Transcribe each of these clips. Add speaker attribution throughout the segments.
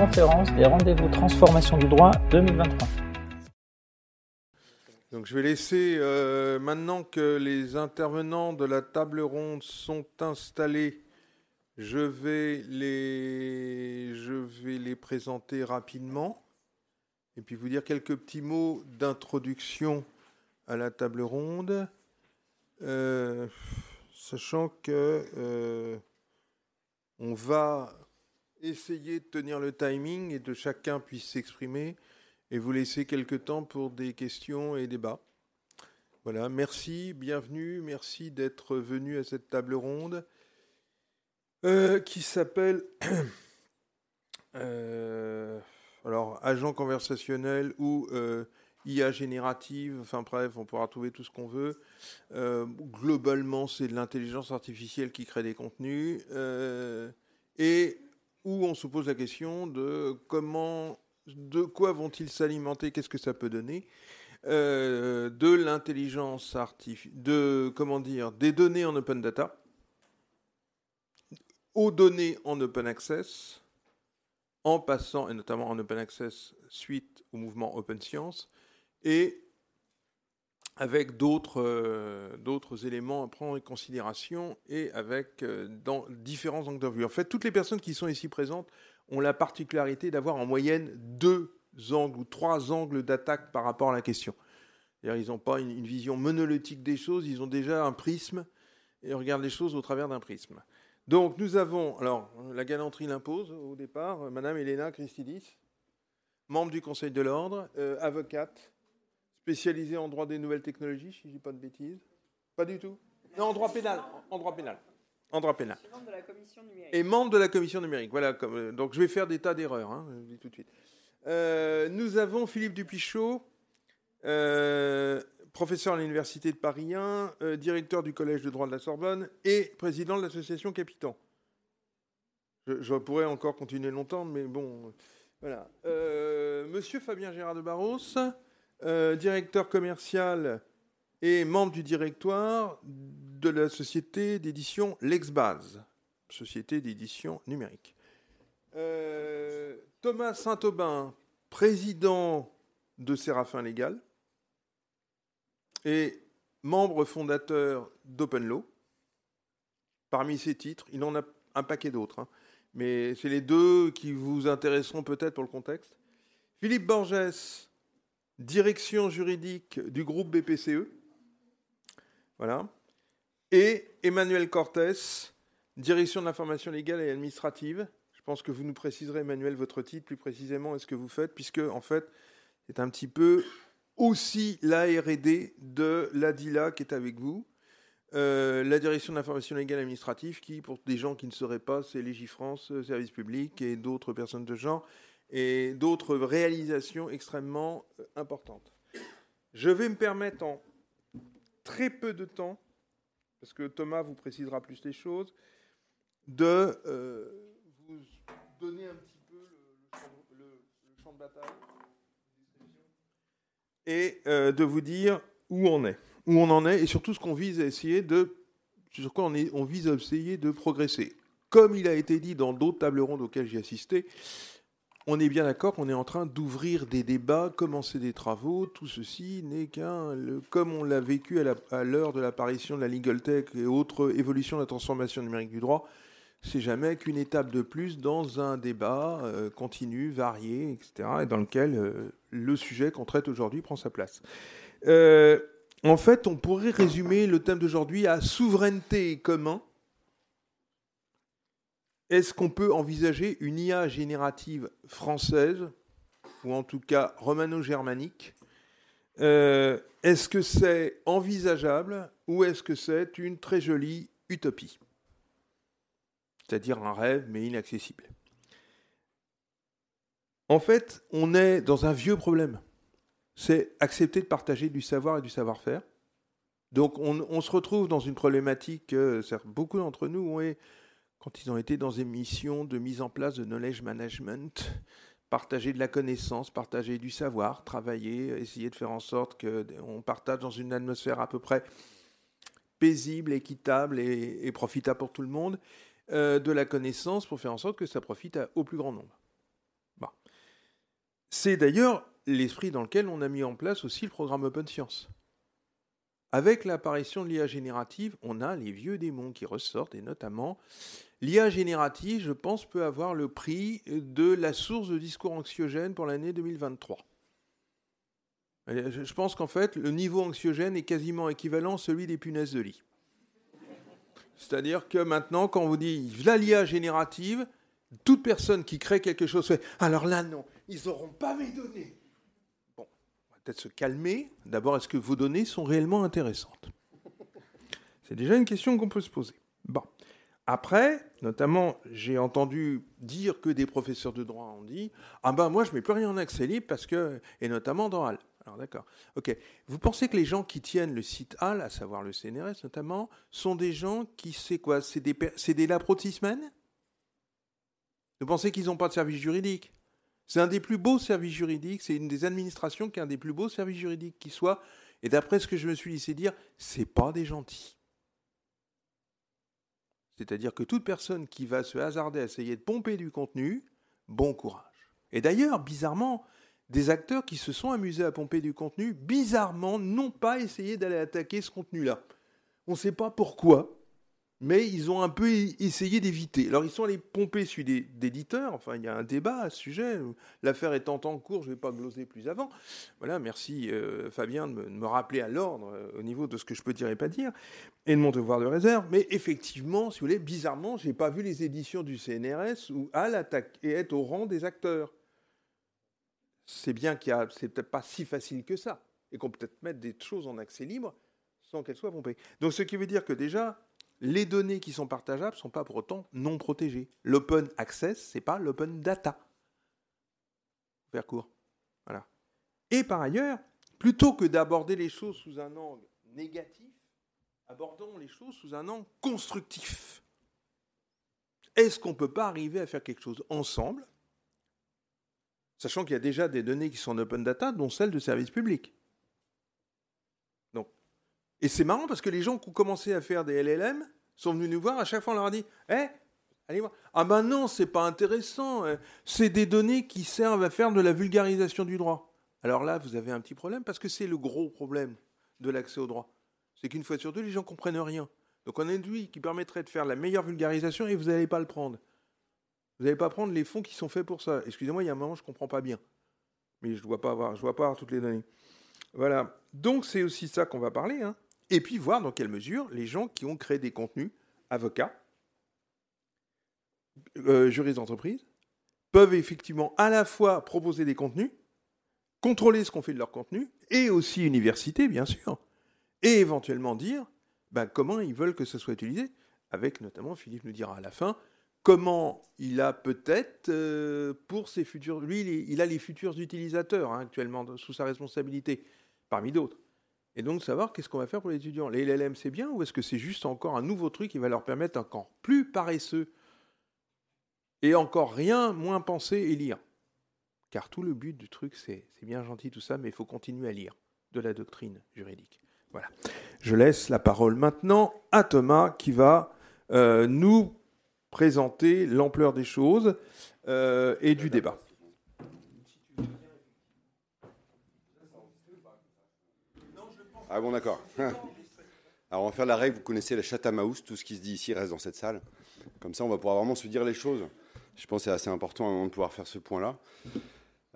Speaker 1: conférence des rendez-vous transformation du droit 2023.
Speaker 2: Donc je vais laisser, euh, maintenant que les intervenants de la table ronde sont installés, je vais les, je vais les présenter rapidement et puis vous dire quelques petits mots d'introduction à la table ronde, euh, sachant que euh, on va essayer de tenir le timing et de chacun puisse s'exprimer et vous laisser quelques temps pour des questions et débats. Voilà, merci, bienvenue, merci d'être venu à cette table ronde euh, qui s'appelle euh, alors agent conversationnel ou euh, IA générative, enfin bref, on pourra trouver tout ce qu'on veut. globalement, c'est de l'intelligence artificielle qui crée des contenus et où on se pose la question de comment, de quoi vont-ils s'alimenter, qu'est-ce que ça peut donner, euh, de l'intelligence artificielle, de comment dire, des données en open data, aux données en open access, en passant, et notamment en open access suite au mouvement open science, et avec d'autres euh, éléments à prendre en considération et avec euh, dans différents angles de vue. En fait, toutes les personnes qui sont ici présentes ont la particularité d'avoir en moyenne deux angles ou trois angles d'attaque par rapport à la question. Ils n'ont pas une, vision monolithique des choses, ils ont déjà un prisme et regardent les choses au travers d'un prisme. Donc nous avons, alors la galanterie l'impose au départ, Madame Elena Christidis, membre du Conseil de l'ordre, euh, avocate, spécialisé en droit des nouvelles technologies, si je ne dis pas de bêtises. Pas du tout Non, en droit pénal. En droit pénal. En droit pénal.
Speaker 3: membre de la commission numérique.
Speaker 2: Et membre de la commission numérique. Voilà. Comme, euh, donc je vais faire des tas d'erreurs, hein, je dis tout de suite. Euh, nous avons Philippe Dupichot, euh, professeur à l'Université de Paris 1, directeur du Collège de droit de la Sorbonne et président de l'association Capitan. Je, je, pourrais encore continuer longtemps, mais bon, voilà. Monsieur Fabien Gérard de Barros, euh, directeur commercial et membre du directoire de la société d'édition Lexbase, société d'édition numérique. Euh, Thomas Saint-Aubin, président de Séraphin Légal et membre fondateur d'OpenLaw. Parmi ses titres, il en a un paquet d'autres, hein, mais c'est les deux qui vous intéresseront peut-être pour le contexte. Philippe Borges, direction juridique du groupe BPCE. Voilà. Et Emmanuel Cortés, direction de l'information légale et administrative. Je pense que vous nous préciserez, Emmanuel, votre titre plus précisément et ce que vous faites, puisque, en fait, c'est un petit peu aussi la RD de l'ADILA qui est avec vous. Euh, la direction de l'information légale et administrative, qui, pour des gens qui ne sauraient pas, c'est Légifrance, Service public et d'autres personnes de genre et d'autres réalisations extrêmement euh, importantes. Je vais me permettre en très peu de temps, parce que Thomas vous précisera plus les choses, de euh, vous donner un petit peu le, champ, de bataille et euh, de vous dire où on est, où on en est, et surtout ce qu'on vise essayer de, sur quoi on, on vise à essayer de progresser. Comme il a été dit dans d'autres tables rondes auxquelles j'ai assisté, on est bien d'accord qu'on est en train d'ouvrir des débats, commencer des travaux. Tout ceci n'est qu'un, comme on l'a vécu à l'heure de l'apparition de la legal tech et autres évolutions de la transformation numérique du droit, c'est jamais qu'une étape de plus dans un débat euh, continu, varié, etc., et dans lequel euh, le sujet qu'on traite aujourd'hui prend sa place. Euh, en fait, on pourrait résumer le thème d'aujourd'hui à souveraineté commun est-ce qu'on peut envisager une IA générative française, ou en tout cas romano-germanique? Euh, Est-ce que c'est envisageable ou est-ce que c'est une très jolie utopie? C'est-à-dire un rêve mais inaccessible. En fait, on est dans un vieux problème. C'est accepter de partager du savoir et du savoir-faire. Donc on, se retrouve dans une problématique, que beaucoup d'entre nous ont quand ils ont été dans des missions de mise en place de knowledge management, partager de la connaissance, partager du savoir, travailler, essayer de faire en sorte qu'on partage dans une atmosphère à peu près paisible, équitable et, profitable pour tout le monde, euh, de la connaissance pour faire en sorte que ça profite au plus grand nombre. C'est d'ailleurs l'esprit dans lequel on a mis en place aussi le programme Open Science. Avec l'apparition de l'IA générative, on a les vieux démons qui ressortent, et notamment l'IA générative, je pense, peut avoir le prix de la source de discours anxiogène pour l'année 2023. Je pense qu'en fait, le niveau anxiogène est quasiment équivalent à celui des punaises de lit. C'est-à-dire que maintenant, quand on vous dit la l'IA générative, toute personne qui crée quelque chose fait alors là, non, ils n'auront pas mes données. Bon, on va peut-être se calmer. D'abord, est-ce que vos données sont réellement intéressantes? C'est déjà une question qu'on peut se poser. Bon. Après, notamment, j'ai entendu dire que des professeurs de droit ont dit Ah ben moi, je ne mets plus rien en accès libre parce que. Et notamment dans HAL. Alors d'accord. Ok. Vous pensez que les gens qui tiennent le site HAL, à savoir le CNRS notamment, sont des gens qui, c'est quoi C'est des, c'est des laprotismen Vous pensez qu'ils n'ont pas de service juridique? C'est un des plus beaux services juridiques, c'est une des administrations qui a un des plus beaux services juridiques qui soit. Et d'après ce que je me suis laissé dire, c'est pas des gentils. C'est-à-dire que toute personne qui va se hasarder à essayer de pomper du contenu, bon courage. Et d'ailleurs, bizarrement, des acteurs qui se sont amusés à pomper du contenu, bizarrement, n'ont pas essayé d'aller attaquer ce contenu-là. On ne sait pas pourquoi, mais ils ont un peu essayé d'éviter. Alors ils sont allés pomper celui d'éditeurs, enfin il y a un débat à ce sujet, l'affaire étant en cours, je ne vais pas gloser plus avant. Voilà, merci euh, Fabien de me, rappeler à l'ordre euh, au niveau de ce que je peux dire et pas dire, et de mon devoir de réserve. Mais effectivement, si vous voulez, bizarrement, je n'ai pas vu les éditions du CNRS où à l'attaque et être au rang des acteurs c'est bien qu'il a, c'est peut-être pas si facile que ça, et qu'on peut peut-être mettre des choses en accès libre sans qu'elles soient pompées. Donc ce qui veut dire que déjà, les données qui sont partageables ne sont pas pour autant non protégées. L'open access, c'est pas l'open data. Faire court. Voilà. Et par ailleurs, plutôt que d'aborder les choses sous un angle négatif, abordons les choses sous un angle constructif. Est-ce qu'on ne peut pas arriver à faire quelque chose ensemble sachant qu'il y a déjà des données qui sont en open data, dont celles de services publics? Et c'est marrant parce que les gens qui ont commencé à faire des LLM sont venus nous voir, à chaque fois on leur a dit Eh, allez voir. Ah ben non, c'est pas intéressant. Hein. C'est des données qui servent à faire de la vulgarisation du droit. Alors là, vous avez un petit problème parce que c'est le gros problème de l'accès au droit. C'est qu'une fois sur deux, les gens comprennent rien. Donc on a une lui qui permettrait de faire la meilleure vulgarisation et vous n'allez pas le prendre. Vous n'allez pas prendre les fonds qui sont faits pour ça. Excusez-moi, il y a un moment, je ne comprends pas bien. Mais je ne dois pas avoir, pas toutes les données. Voilà. Donc c'est aussi ça qu'on va parler. Hein. Et puis voir dans quelle mesure les gens qui ont créé des contenus, avocats, euh, juristes d'entreprise, peuvent effectivement à la fois proposer des contenus, contrôler ce qu'on fait de leur contenu, et aussi université, bien sûr, et éventuellement dire ben, comment ils veulent que ce soit utilisé, avec notamment, Philippe nous dira à la fin, comment il a peut-être euh, pour ses futurs. Lui, il, a les futurs utilisateurs hein, actuellement sous sa responsabilité, parmi d'autres. Et donc savoir qu'est-ce qu'on va faire pour les étudiants. Les LLM, c'est bien ou est-ce que c'est juste encore un nouveau truc qui va leur permettre encore plus paresseux et encore rien moins penser et lire? Car tout le but du truc, c'est bien gentil tout ça, mais il faut continuer à lire de la doctrine juridique. Voilà. Je laisse la parole maintenant à Thomas qui va euh, nous présenter l'ampleur des choses euh, et du débat.
Speaker 3: Ah bon, d'accord. Alors, on va faire la règle. Vous connaissez la chatte à. Tout ce qui se dit ici reste dans cette salle. Comme ça, on va pouvoir vraiment se dire les choses. Je pense que c'est assez important de pouvoir faire ce point-là.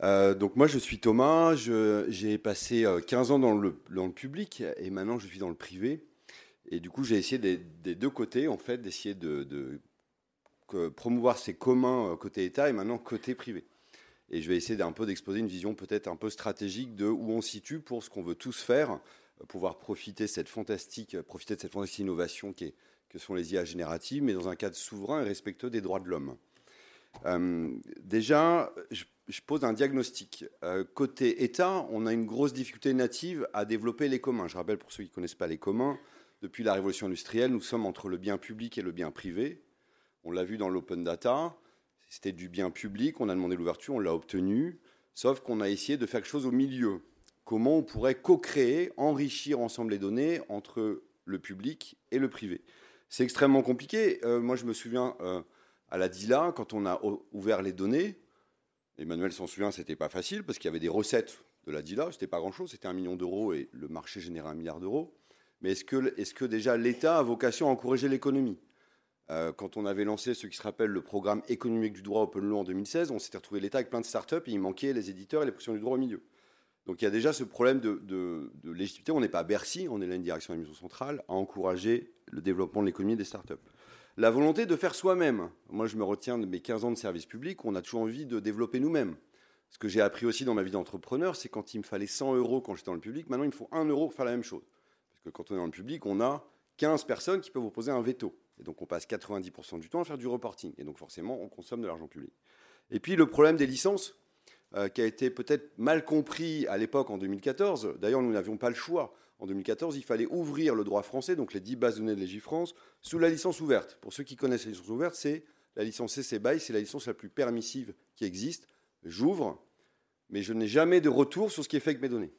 Speaker 3: Euh, donc, moi, je suis Thomas. J'ai passé 15 euh, ans dans le, dans le, public et maintenant, je suis dans le privé. Et du coup, j'ai essayé des, deux côtés, en fait, d'essayer de, de promouvoir ces communs euh, côté État et maintenant côté privé. Et je vais essayer d'un peu d'exposer une vision peut-être un peu stratégique de où on se situe pour ce qu'on veut tous faire, pouvoir profiter, de cette fantastique innovation qui est, que sont les IA génératives, mais dans un cadre souverain et respectueux des droits de l'homme. Euh, déjà, je, pose un diagnostic. côté État, on a une grosse difficulté native à développer les communs. Je rappelle pour ceux qui ne connaissent pas les communs, depuis la révolution industrielle, nous sommes entre le bien public et le bien privé. On l'a vu dans l'open data, c'était du bien public, on a demandé l'ouverture, on l'a obtenu, sauf qu'on a essayé de faire quelque chose au milieu. Comment on pourrait co-créer, enrichir ensemble les données entre le public et le privé C'est extrêmement compliqué. Euh, moi, je me souviens euh, à la DILA, quand on a ouvert les données, Emmanuel s'en souvient, c'était pas facile parce qu'il y avait des recettes de la DILA, c'était pas grand-chose, c'était un million d'euros et le marché générait un milliard d'euros. Mais est-ce que, est que, déjà l'État a vocation à encourager l'économie? Euh, Quand on avait lancé ce qui se rappelle le programme économique du droit Open Law en 2016, on s'était retrouvé l'État avec plein de start-up et il manquait les éditeurs et les professions du droit au milieu. Donc il y a déjà ce problème de, légitimité. On n'est pas à Bercy, on est là une direction d'administration centrale à encourager le développement de l'économie des start-up. La volonté de faire soi-même. Moi, je me retiens de mes 15 ans de service public, on a toujours envie de développer nous-mêmes. Ce que j'ai appris aussi dans ma vie d'entrepreneur, c'est quand il me fallait 100 euros quand j'étais dans le public, maintenant il me faut 1 euro pour faire la même chose. Parce que quand on est dans le public, on a 15 personnes qui peuvent vous poser un veto. Et donc on passe 90% du temps à faire du reporting. Et donc forcément, on consomme de l'argent public. Et puis le problème des licences, euh, qui a été peut-être mal compris à l'époque en 2014. D'ailleurs, nous n'avions pas le choix. En 2014, il fallait ouvrir le droit français, donc les 10 bases données de Légifrance, sous la licence ouverte. Pour ceux qui connaissent la licence ouverte, c'est la licence CC BY, c'est la licence la plus permissive qui existe. J'ouvre, mais je n'ai jamais de retour sur ce qui est fait avec mes données.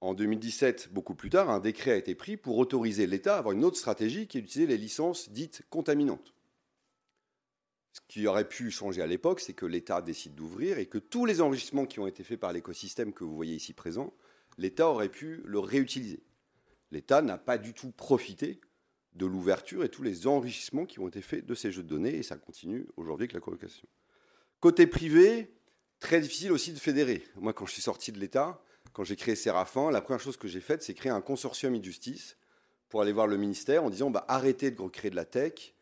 Speaker 3: En 2017, beaucoup plus tard, un décret a été pris pour autoriser l'État à avoir une autre stratégie qui est d'utiliser les licences dites contaminantes. Ce qui aurait pu changer à l'époque, c'est que l'État décide d'ouvrir et que tous les enrichissements qui ont été faits par l'écosystème que vous voyez ici présent, l'État aurait pu le réutiliser. L'État n'a pas du tout profité de l'ouverture et tous les enrichissements qui ont été faits de ces jeux de données, et ça continue aujourd'hui avec la colocation. Côté privé, Très difficile aussi de fédérer. Moi, quand je suis sorti de l'État, quand j'ai créé Séraphin, la première chose que j'ai faite, c'est créer un consortium e-justice pour aller voir le ministère en disant bah, arrêtez de recréer de la tech,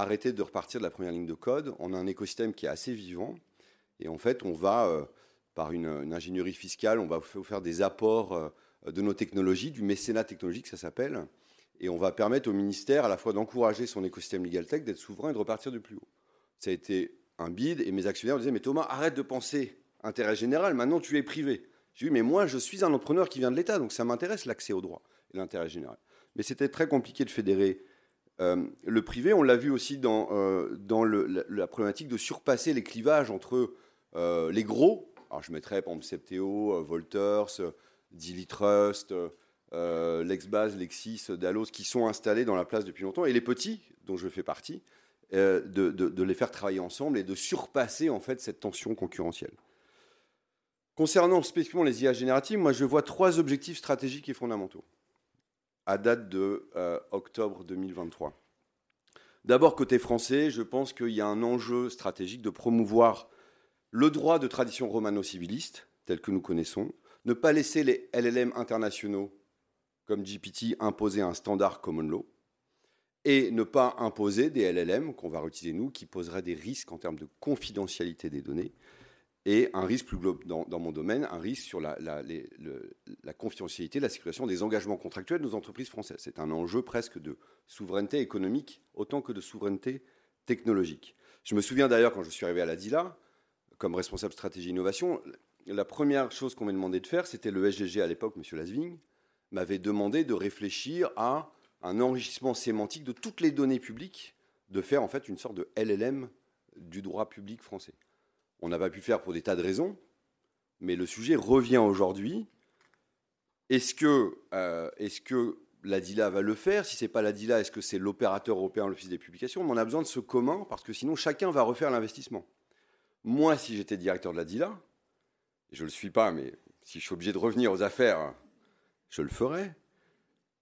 Speaker 3: arrêtez de repartir de la première ligne de code. On a un écosystème qui est assez vivant. Et en fait, on va, euh, par une, ingénierie fiscale, on va faire des apports euh, de nos technologies, du mécénat technologique, ça s'appelle. Et on va permettre au ministère à la fois d'encourager son écosystème legal tech, d'être souverain et de repartir du plus haut. Ça a été un bid et mes actionnaires me disaient Mais Thomas, arrête de penser intérêt général, maintenant tu es privé. J'ai dit Mais moi, je suis un entrepreneur qui vient de l'État, donc ça m'intéresse l'accès au droit et l'intérêt général. Mais c'était très compliqué de fédérer euh, le privé. On l'a vu aussi dans, euh, la, problématique de surpasser les clivages entre euh, les gros. Alors je mettrais par exemple Septéo, Volters, Dilly Trust. Lexbase, Lexis, Dalos, qui sont installés dans la place depuis longtemps, et les petits, dont je fais partie, de, les faire travailler ensemble et de surpasser en fait cette tension concurrentielle. Concernant spécifiquement les IA génératives, moi je vois trois objectifs stratégiques et fondamentaux à date de euh, octobre 2023. D'abord, côté français, je pense qu'il y a un enjeu stratégique de promouvoir le droit de tradition romano-civiliste, tel que nous connaissons, ne pas laisser les LLM internationaux comme GPT imposer un standard common law, et ne pas imposer des LLM qu'on va réutiliser nous, qui poseraient des risques en termes de confidentialité des données, et un risque plus global dans, mon domaine, un risque sur la, confidentialité, la circulation des engagements contractuels de nos entreprises françaises. C'est un enjeu presque de souveraineté économique autant que de souveraineté technologique. Je me souviens d'ailleurs quand je suis arrivé à la DILA, comme responsable stratégie innovation, la première chose qu'on m'a demandé de faire, c'était le SGG à l'époque, M. Lasving, m'avait demandé de réfléchir à un enrichissement sémantique de toutes les données publiques, de faire en fait une sorte de LLM du droit public français. On n'a pas pu faire pour des tas de raisons, mais le sujet revient aujourd'hui. Est-ce que, euh, la DILA va le faire? Si ce n'est pas la DILA, est-ce que c'est l'opérateur européen, l'Office des publications? On a besoin de ce commun parce que sinon chacun va refaire l'investissement. Moi, si j'étais directeur de la DILA, je ne le suis pas, mais si je suis obligé de revenir aux affaires, je le ferais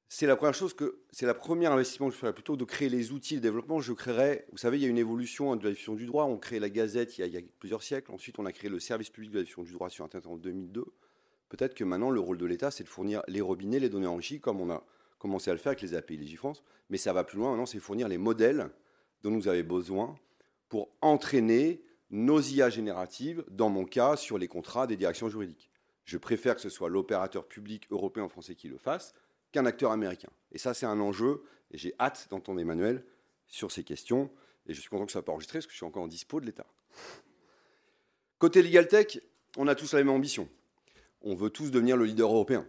Speaker 3: c'est la première chose que c'est la première investissement que je ferais plutôt de créer les outils de développement. Je créerais, vous savez, il y a une évolution de la diffusion du droit. On crée la Gazette il y, a, plusieurs siècles. Ensuite, on a créé le service public de la diffusion du droit sur Internet en 2002. Peut-être que maintenant, le rôle de l'État, c'est de fournir les robinets, les données enrichies, comme on a commencé à le faire avec les API Légifrance. Mais ça va plus loin. Maintenant, c'est fournir les modèles dont nous avons besoin pour entraîner nos IA génératives, dans mon cas, sur les contrats des directions juridiques. Je préfère que ce soit l'opérateur public européen français qui le fasse qu'un acteur américain. Et ça, c'est un enjeu, et j'ai hâte d'entendre Emmanuel sur ces questions, et je suis content que ça soit pas enregistré, parce que je suis encore en dispo de l'État. Côté Legal Tech, on a tous la même ambition. On veut tous devenir le leader européen.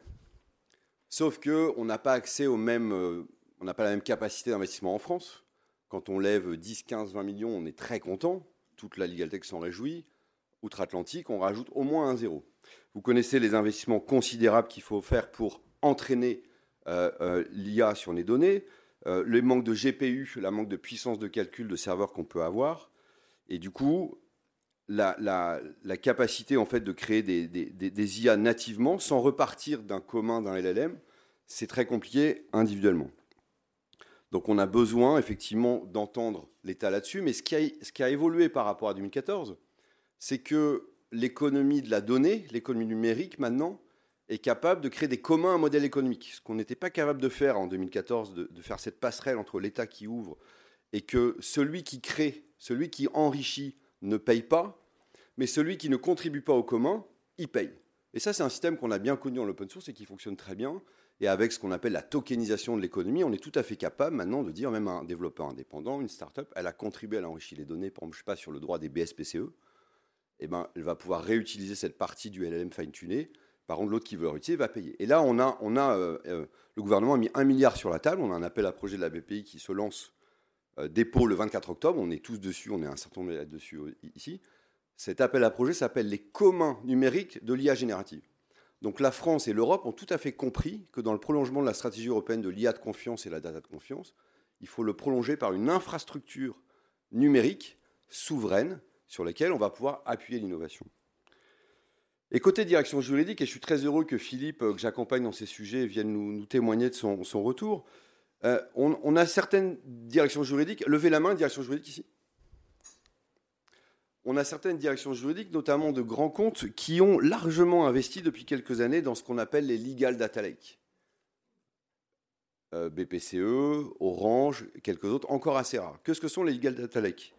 Speaker 3: Sauf qu'on n'a pas accès au même, euh, on n'a pas la même capacité d'investissement en France. Quand on lève 10, 15, 20 millions, on est très content. Toute la Legal Tech s'en réjouit. Outre-Atlantique, on rajoute au moins un zéro. Vous connaissez les investissements considérables qu'il faut faire pour entraîner l'IA sur les données, euh, le manque de GPU, la manque de puissance de calcul de serveurs qu'on peut avoir. Et du coup, la, capacité en fait de créer des, IA nativement sans repartir d'un commun d'un LLM, c'est très compliqué individuellement. Donc on a besoin effectivement d'entendre l'État là-dessus, mais ce qui a évolué par rapport à 2014, c'est que l'économie de la donnée, l'économie numérique maintenant, est capable de créer des communs à modèle économique. Ce qu'on n'était pas capable de faire en 2014, de, faire cette passerelle entre l'État qui ouvre et que celui qui crée, celui qui enrichit ne paye pas, mais celui qui ne contribue pas au commun, il paye. Et ça, c'est un système qu'on a bien connu dans l'open source et qui fonctionne très bien. Et avec ce qu'on appelle la tokenisation de l'économie, on est tout à fait capable maintenant de dire, même un développeur indépendant, une start-up, elle a contribué, à l'enrichir les données, par exemple, je sais pas, sur le droit des BSPCE, eh ben, elle va pouvoir réutiliser cette partie du LLM fine-tuné. Par contre, l'autre qui veut le réutiliser va payer. Et là, on a, on a, euh, euh, le gouvernement a mis un milliard sur la table. On a un appel à projet de la BPI qui se lance euh, dépôt le 24 octobre. On est tous dessus, on est un certain nombre dessus ici. Cet appel à projet s'appelle les communs numériques de l'IA générative. Donc la France et l'Europe ont tout à fait compris que dans le prolongement de la stratégie européenne de l'IA de confiance et la data de confiance, il faut le prolonger par une infrastructure numérique souveraine sur laquelle on va pouvoir appuyer l'innovation. Et côté direction juridique, et je suis très heureux que Philippe, euh, que j'accompagne dans ces sujets, vienne nous, témoigner de son, retour, euh, on, a certaines directions juridiques. Levez la main, direction juridique ici on a certaines directions juridiques, notamment de grands comptes, qui ont largement investi depuis quelques années dans ce qu'on appelle les legal data lake. Euh, BPCE, Orange, quelques autres, encore assez rares. Qu'est-ce que sont les legal data lake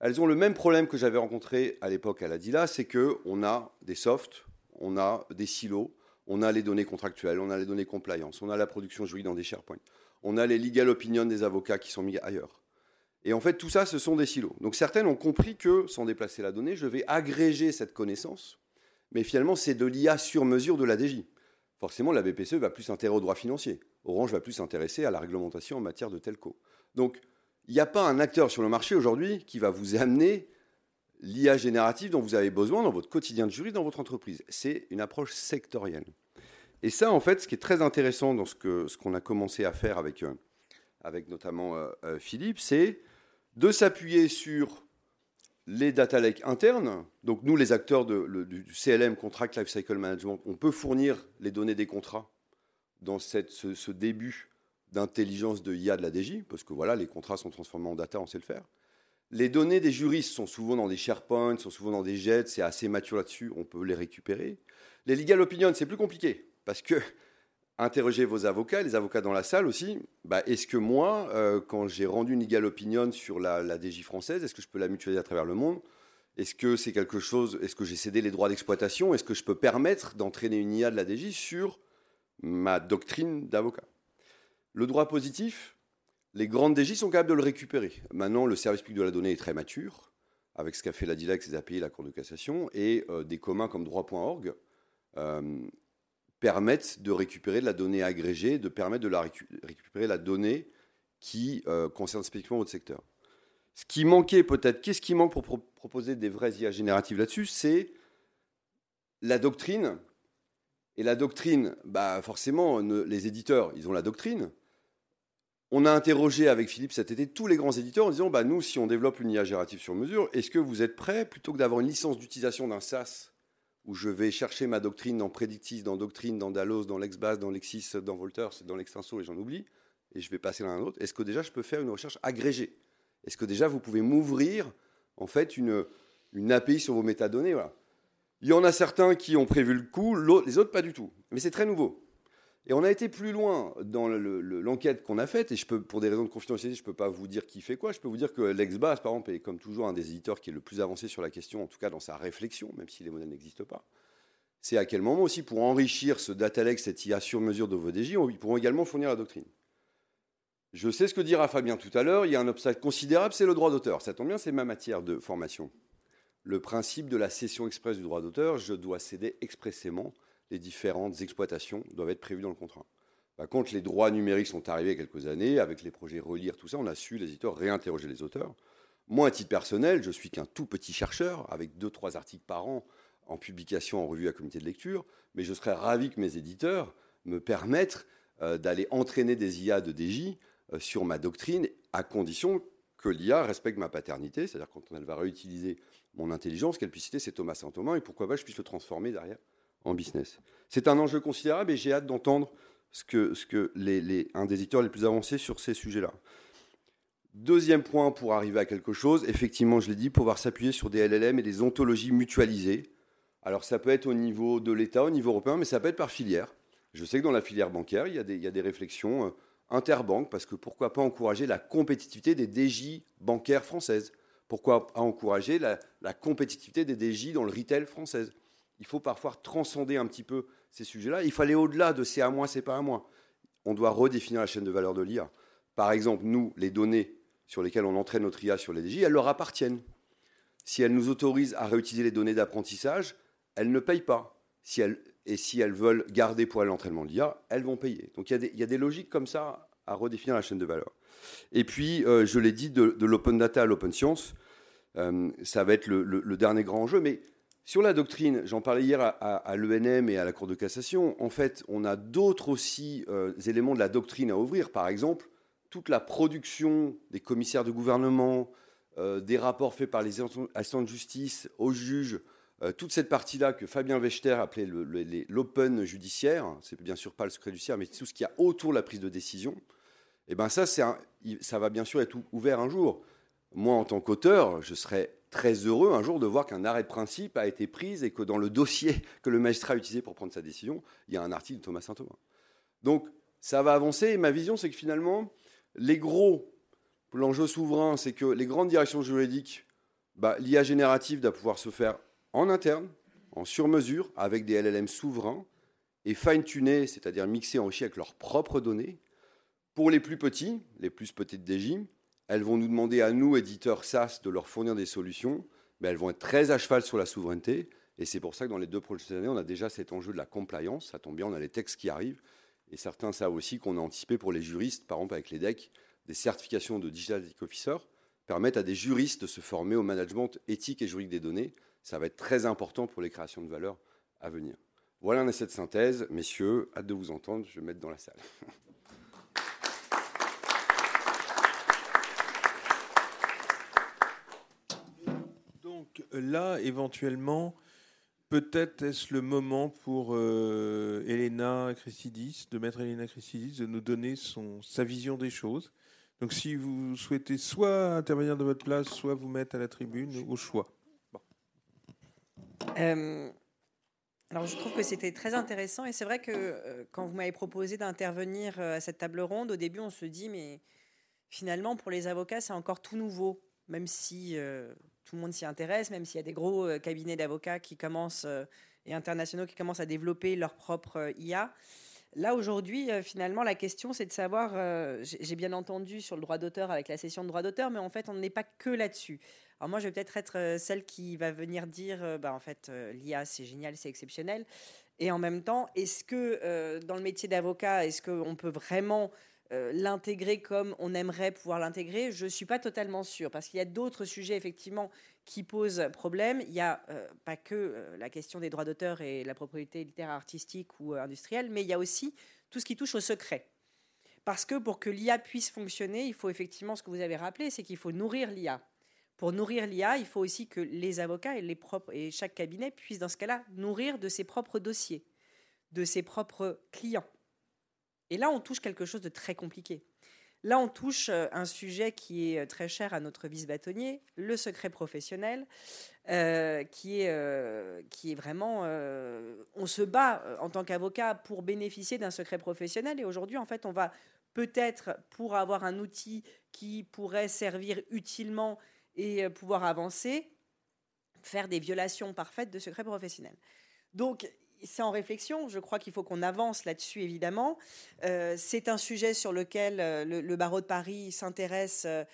Speaker 3: Elles ont le même problème que j'avais rencontré à l'époque à la DILA, c'est qu'on a des softs, on a des silos, on a les données contractuelles, on a les données compliance, on a la production juridique dans des SharePoint, on a les legal opinions des avocats qui sont mis ailleurs. Et en fait, tout ça, ce sont des silos. Donc certaines ont compris que, sans déplacer la donnée, je vais agréger cette connaissance, mais finalement, c'est de l'IA sur mesure de la DJ. Forcément, la BPCE va plus s'intéresser au droit financier. Orange va plus s'intéresser à la réglementation en matière de telco. Donc, il n'y a pas un acteur sur le marché aujourd'hui qui va vous amener l'IA générative dont vous avez besoin dans votre quotidien de jury, dans votre entreprise. C'est une approche sectorielle. Et ça, en fait, ce qui est très intéressant dans ce qu'on a commencé à faire avec, euh, avec notamment euh, euh, Philippe, c'est de s'appuyer sur les data lakes internes. Donc nous, les acteurs du CLM, Contract Lifecycle Management, on peut fournir les données des contrats dans ce, début d'intelligence de IA de la DJ, parce que voilà, les contrats sont transformés en data, on sait le faire. Les données des juristes sont souvent dans des SharePoint, sont souvent dans des jets, c'est assez mature là-dessus, on peut les récupérer. Les legal opinions, c'est plus compliqué, parce que interrogez vos avocats, les avocats dans la salle aussi. Bah, est-ce que moi, euh, quand j'ai rendu une égale opinion sur la, la française, est-ce que je peux la mutualiser à travers le monde? Est-ce que c'est quelque chose Est-ce que j'ai cédé les droits d'exploitation? Est-ce que je peux permettre d'entraîner une IA de la DJ sur ma doctrine d'avocat? Le droit positif, les grandes DJ sont capables de le récupérer. Maintenant, le service public de la donnée est très mature, avec ce qu'a fait la DILAC, ses API, la Cour de cassation, et euh, des communs comme droit.org permettent de récupérer de la donnée agrégée, de permettre de la récupérer la donnée qui euh, concerne spécifiquement votre secteur. Ce qui manquait peut-être, qu'est-ce qui manque pour proposer des vraies IA génératives là-dessus C'est la doctrine. Et la doctrine, bah forcément, les éditeurs, ils ont la doctrine. On a interrogé avec Philippe cet été tous les grands éditeurs en disant bah, nous, si on développe une IA générative sur mesure, est-ce que vous êtes prêts, plutôt que d'avoir une licence d'utilisation d'un SaaS où je vais chercher ma doctrine dans Predictis, dans Doctrine, dans Dalos, dans LexBase, dans Lexis, dans Volters, dans l'Extenso, et j'en oublie, et je vais passer l'un à l'autre, est-ce que déjà je peux faire une recherche agrégée? Est-ce que déjà vous pouvez m'ouvrir en fait une, une API sur vos métadonnées? Voilà. Il y en a certains qui ont prévu le coup, les autres pas du tout. Mais c'est très nouveau. Et on a été plus loin dans l'enquête qu'on a faite, et je peux, pour des raisons de confidentialité, je ne peux pas vous dire qui fait quoi. Je peux vous dire que LexBase, par exemple, est comme toujours un des éditeurs qui est le plus avancé sur la question, en tout cas dans sa réflexion, même si les modèles n'existent pas. C'est à quel moment aussi, pour enrichir ce data cette IA sur mesure de vos DJ, ils pourront également fournir la doctrine. Je sais ce que dira Fabien tout à l'heure, il y a un obstacle considérable, c'est le droit d'auteur. Ça tombe bien, c'est ma matière de formation. Le principe de la cession express du droit d'auteur, je dois céder expressément les différentes exploitations doivent être prévues dans le contrat. Par contre, les droits numériques sont arrivés il y a quelques années, avec les projets Relire, tout ça, on a su, les éditeurs, réinterroger les auteurs. Moi, à titre personnel, je suis qu'un tout petit chercheur, avec deux, trois articles par an en publication, en revue à comité de lecture, mais je serais ravi que mes éditeurs me permettent euh, d'aller entraîner des IA de DJ euh, sur ma doctrine, à condition que l'IA respecte ma paternité, c'est-à-dire quand elle va réutiliser mon intelligence, qu'elle puisse citer c'est Thomas Saint-Thomas, et pourquoi pas je puisse le transformer derrière business. C'est un enjeu considérable et j'ai hâte d'entendre ce que, ce que les, les, un des éditeurs les plus avancés sur ces sujets-là. Deuxième point pour arriver à quelque chose, effectivement, je l'ai dit, pouvoir s'appuyer sur des LLM et des ontologies mutualisées. Alors ça peut être au niveau de l'État, au niveau européen, mais ça peut être par filière. Je sais que dans la filière bancaire, il y a des, réflexions euh, interbanques, parce que pourquoi pas encourager la compétitivité des DJ bancaires françaises? Pourquoi pas encourager la, la compétitivité des DJ dans le retail française Il faut parfois transcender un petit peu ces sujets-là. Il aller au-delà de c'est à moi, c'est pas à moi. On doit redéfinir la chaîne de valeur de l'IA. Par exemple, nous, les données sur lesquelles on entraîne notre IA sur les DJ, elles leur appartiennent. Si elles nous autorisent à réutiliser les données d'apprentissage, elles ne payent pas. Si elles, et si elles veulent garder pour elles l'entraînement de l'IA, elles vont payer. Donc il y, a des, logiques comme ça à redéfinir la chaîne de valeur. Et puis, euh, je l'ai dit, de, l'open data à l'open science, euh, ça va être le, le, le, dernier grand enjeu. Mais sur la doctrine, j'en parlais hier à, l'ENM et à la Cour de cassation, en fait, on a d'autres aussi euh, éléments de la doctrine à ouvrir. Par exemple, toute la production des commissaires de gouvernement, euh, des rapports faits par les assistants de justice aux juges, euh, toute cette partie-là que Fabien Wechter appelait l'open judiciaire, c'est bien sûr pas le secret judiciaire, mais tout ce qu'il y a autour de la prise de décision, et eh ben ça, ça va bien sûr être ouvert un jour. Moi, en tant qu'auteur, je serais très heureux un jour de voir qu'un arrêt de principe a été pris et que dans le dossier que le magistrat a utilisé pour prendre sa décision, il y a un article de Thomas Saint-Thomas. Donc, ça va avancer. Et ma vision, c'est que finalement, les gros, l'enjeu souverain, c'est que les grandes directions juridiques, bah, l'IA générative doit pouvoir se faire en interne, en sur-mesure, avec des LLM souverains, et fine-tuner, c'est-à-dire mixer, enrichir avec leurs propres données. Pour les plus petits, les plus petites DJ, elles vont nous demander à nous, éditeurs SaaS, de leur fournir des solutions, mais elles vont être très à cheval sur la souveraineté. Et c'est pour ça que dans les deux prochaines années, on a déjà cet enjeu de la compliance. Ça tombe bien, on a les textes qui arrivent. Et certains savent aussi qu'on a anticipé pour les juristes, par exemple avec les DEC, des certifications de Digital Ethic Officer permettent à des juristes de se former au management éthique et juridique des données. Ça va être très important pour les créations de valeur à venir. Voilà un essai de synthèse. Messieurs, hâte de vous entendre. Je vais me mettre dans la salle.
Speaker 2: Donc là, éventuellement, Peut-être est-ce le moment pour euh, Elena Christidis, de mettre Elena Christidis, de nous donner son, sa vision des choses. Donc si vous souhaitez soit intervenir de votre place, soit vous mettre à la tribune, au choix.
Speaker 4: Euh, alors je trouve que c'était très intéressant et c'est vrai que euh, quand vous m'avez proposé d'intervenir à cette table ronde, au début on se dit mais finalement pour les avocats c'est encore tout nouveau, même si tout le monde s'y intéresse, même s'il y a des gros euh, cabinets d'avocats qui commencent euh, et internationaux qui commencent à développer leur propre euh, IA. Là, aujourd'hui, finalement, la question, c'est de savoir, j'ai bien entendu sur le droit d'auteur avec la session de droit d'auteur, mais en fait, on n'est pas que là-dessus. Alors moi, je vais peut-être être celle qui va venir dire, bah, en fait, l'IA, c'est génial, c'est exceptionnel. Et en même temps, est-ce que dans le métier d'avocat, est-ce qu'on peut vraiment euh, l'intégrer comme on aimerait pouvoir l'intégrer, je ne suis pas totalement sûre, parce qu'il y a d'autres sujets effectivement qui posent problème. Il n'y a euh, pas que euh, la question des droits d'auteur et la propriété littéraire artistique ou industrielle, mais il y a aussi tout ce qui touche au secret. Parce que pour que l'IA puisse fonctionner, il faut effectivement ce que vous avez rappelé, c'est qu'il faut nourrir l'IA. Pour nourrir l'IA, il faut aussi que les avocats et, les propres, et chaque cabinet puissent, dans ce cas-là, nourrir de ses propres dossiers, de ses propres clients. Et là, on touche quelque chose de très compliqué. Là, on touche euh, un sujet qui est euh, très cher à notre vice-bâtonnier, le secret professionnel, euh, qui, est, qui est vraiment... On se bat en tant qu'avocat pour bénéficier d'un secret professionnel. Et aujourd'hui, en fait, on va peut-être, pour avoir un outil qui pourrait servir utilement et pouvoir avancer, faire des violations parfaites de secret professionnel. Donc, c'est en réflexion. Je crois qu'il faut qu'on avance là-dessus, évidemment. Euh, c'est un sujet sur lequel euh, le, barreau de Paris s'intéresse euh,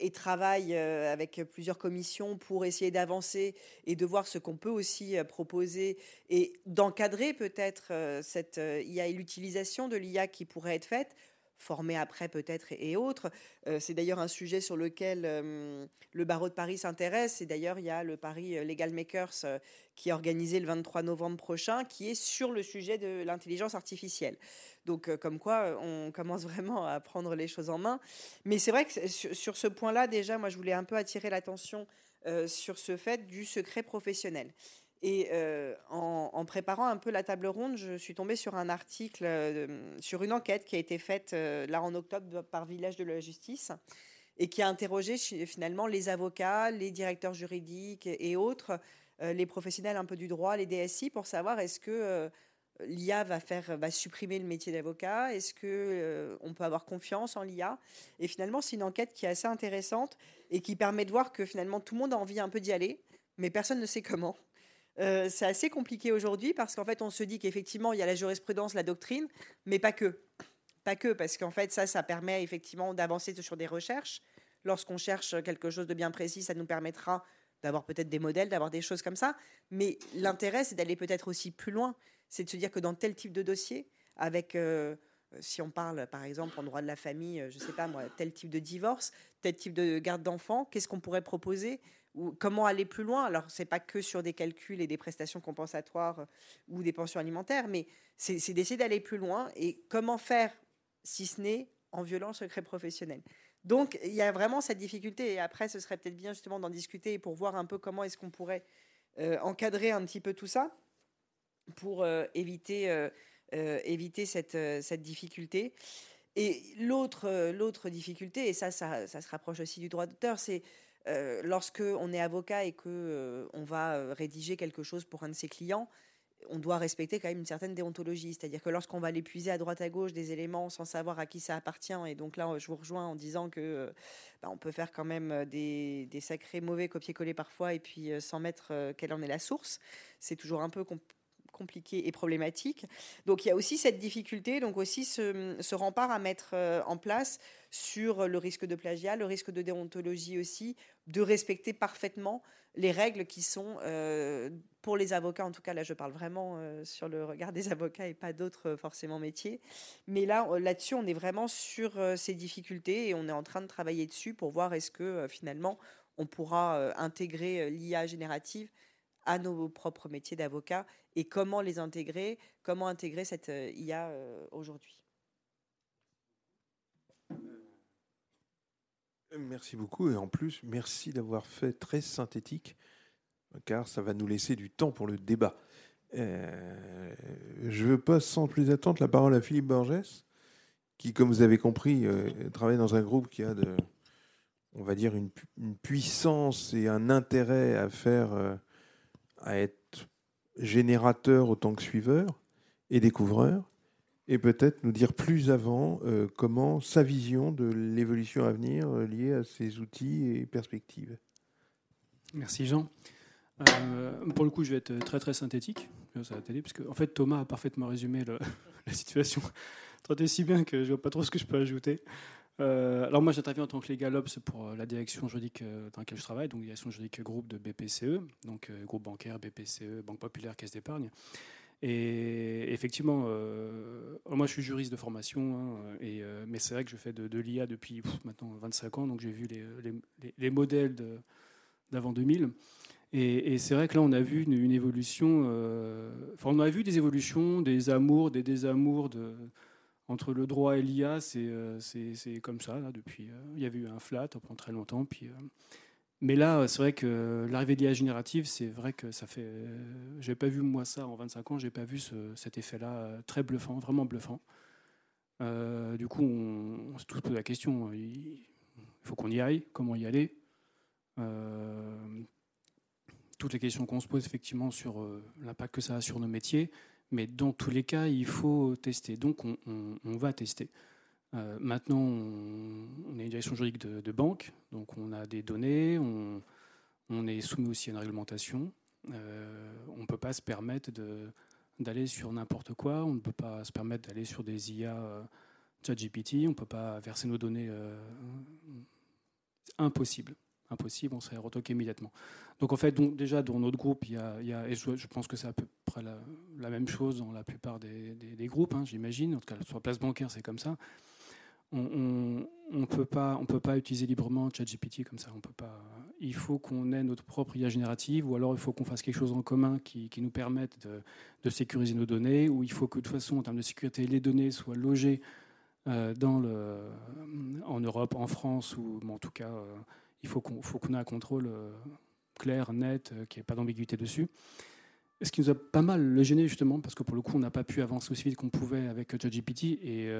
Speaker 4: et travaille avec plusieurs commissions pour essayer d'avancer et de voir ce qu'on peut aussi proposer et d'encadrer peut-être cette IA et l'utilisation de l'IA qui pourrait être faite formés après peut-être et, autres. Euh, c'est d'ailleurs un sujet sur lequel euh, le barreau de Paris s'intéresse. Et d'ailleurs, il y a le Paris Legal Makers qui est organisé le 23 novembre prochain, qui est sur le sujet de l'intelligence artificielle. Donc, comme quoi, on commence vraiment à prendre les choses en main. Mais c'est vrai que sur, ce point-là, déjà, moi, je voulais un peu attirer l'attention sur ce fait du secret professionnel. Et euh, en, préparant un peu la table ronde, je suis tombée sur un article, euh, sur une enquête qui a été faite euh, là en octobre par Village de la Justice et qui a interrogé finalement les avocats, les directeurs juridiques et autres, les professionnels un peu du droit, les DSI, pour savoir est-ce que l'IA va faire va supprimer le métier d'avocat Est-ce que on peut avoir confiance en l'IA Et finalement, c'est une enquête qui est assez intéressante et qui permet de voir que finalement tout le monde a envie un peu d'y aller, mais personne ne sait comment. Euh, c'est assez compliqué aujourd'hui parce qu'en fait, on se dit qu'effectivement, il y a la jurisprudence, la doctrine, mais pas que. Pas que, parce qu'en fait, ça, ça permet effectivement d'avancer sur des recherches. Lorsqu'on cherche quelque chose de bien précis, ça nous permettra d'avoir peut-être des modèles, d'avoir des choses comme ça. Mais l'intérêt, c'est d'aller peut-être aussi plus loin. C'est de se dire que dans tel type de dossier, avec, euh, si on parle par exemple en droit de la famille, euh, je ne sais pas moi, tel type de divorce, tel type de garde d'enfant, qu'est-ce qu'on pourrait proposer comment aller plus loin. Alors, c'est pas que sur des calculs et des prestations compensatoires euh, ou des pensions alimentaires, mais c'est d'essayer d'aller plus loin. Et comment faire, si ce n'est en violant le secret professionnel. Donc, il y a vraiment cette difficulté. Et après, ce serait peut-être bien justement d'en discuter pour voir un peu comment est-ce qu'on pourrait euh, encadrer un petit peu tout ça pour euh, éviter, éviter cette, cette difficulté. Et l'autre difficulté, et ça, ça, se rapproche aussi du droit d'auteur, c'est euh, lorsque on est avocat et que euh, on va euh, rédiger quelque chose pour un de ses clients, on doit respecter quand même une certaine déontologie. C'est-à-dire que lorsqu'on va l'épuiser à droite à gauche des éléments sans savoir à qui ça appartient, et donc là, je vous rejoins en disant que bah, on peut faire quand même des, sacrés mauvais copier-coller parfois, et puis sans mettre quelle en est la source. C'est toujours un peu compliqué et problématique. Donc il y a aussi cette difficulté, donc aussi ce, rempart à mettre en place sur le risque de plagiat, le risque de déontologie aussi, de respecter parfaitement les règles qui sont euh, pour les avocats, en tout cas là je parle vraiment euh, sur le regard des avocats et pas d'autres euh, forcément métiers, mais là là-dessus on est vraiment sur ces difficultés et on est en train de travailler dessus pour voir est-ce que finalement on pourra intégrer l'IA générative à nos propres métiers d'avocat et comment les intégrer, comment intégrer cette IA aujourd'hui.
Speaker 2: Merci beaucoup et en plus, merci d'avoir fait très synthétique car ça va nous laisser du temps pour le débat. Euh, je passe sans plus attendre la parole à Philippe Borges, qui, comme vous avez compris, euh, travaille dans un groupe qui a, de, on va dire, une, puissance et un intérêt à faire, euh, à être générateur autant que suiveur et découvreur et peut-être nous dire plus avant euh, comment sa vision de l'évolution à venir euh, liée à ces outils et perspectives.
Speaker 5: Merci Jean. Euh, pour le coup, je vais être très très synthétique ça va parce que en fait Thomas a parfaitement résumé la situation très si bien que je vois pas trop ce que je peux ajouter. Alors moi j'interviens en tant que legal ops pour la direction juridique dans laquelle je travaille, donc direction juridique groupe de BPCE, donc groupe bancaire, BPCE, Banque Populaire, Caisse d'épargne. Et effectivement, euh, moi je suis juriste de formation, hein, euh, mais c'est vrai que je fais de, l'IA depuis maintenant 25 ans, donc j'ai vu les, les, modèles d'avant 2000. Et, c'est vrai que là, on a vu une, évolution. Euh, enfin, on a vu des évolutions, des amours, des désamours de, entre le droit et l'IA. C'est comme ça, là, depuis. il y avait eu un flat pendant très longtemps, puis mais là, c'est vrai que l'arrivée de l'IA générative, c'est vrai que ça fait. J'ai pas vu moi ça en 25 ans, j'ai pas vu cet effet-là euh, très bluffant, vraiment bluffant. Euh, du coup, on, se pose la question il faut qu'on y aille, comment y aller euh, Toutes les questions qu'on se pose effectivement sur l'impact que ça a sur nos métiers, mais dans tous les cas, il faut tester. Donc, on va tester. Euh, maintenant, on, est une direction juridique de, banque, donc on a des données, on, est soumis aussi à une réglementation. Euh, on ne peut pas se permettre d'aller sur n'importe quoi, on ne peut pas se permettre d'aller sur des IA euh, ChatGPT, on ne peut pas verser nos données. impossible. Impossible, on serait retoqué immédiatement. Donc en fait, déjà dans notre groupe, il y a, et je, pense que c'est à peu près la, même chose dans la plupart des, groupes, hein, j'imagine. En tout cas, sur la place bancaire, c'est comme ça on ne peut pas, on peut pas utiliser librement ChatGPT comme ça. On peut pas. Il faut qu'on ait notre propre IA générative, ou alors il faut qu'on fasse quelque chose en commun qui, nous permette de, sécuriser nos données, ou il faut que de toute façon, en termes de sécurité, les données soient logées euh, en Europe, en France, ou en tout cas, euh, il faut qu'on ait un contrôle euh, clair, net, qui ait pas d'ambiguïté dessus. Ce qui nous a pas mal le gêné justement, parce que pour le coup, on n'a pas pu avancer aussi vite qu'on pouvait avec ChatGPT. Et,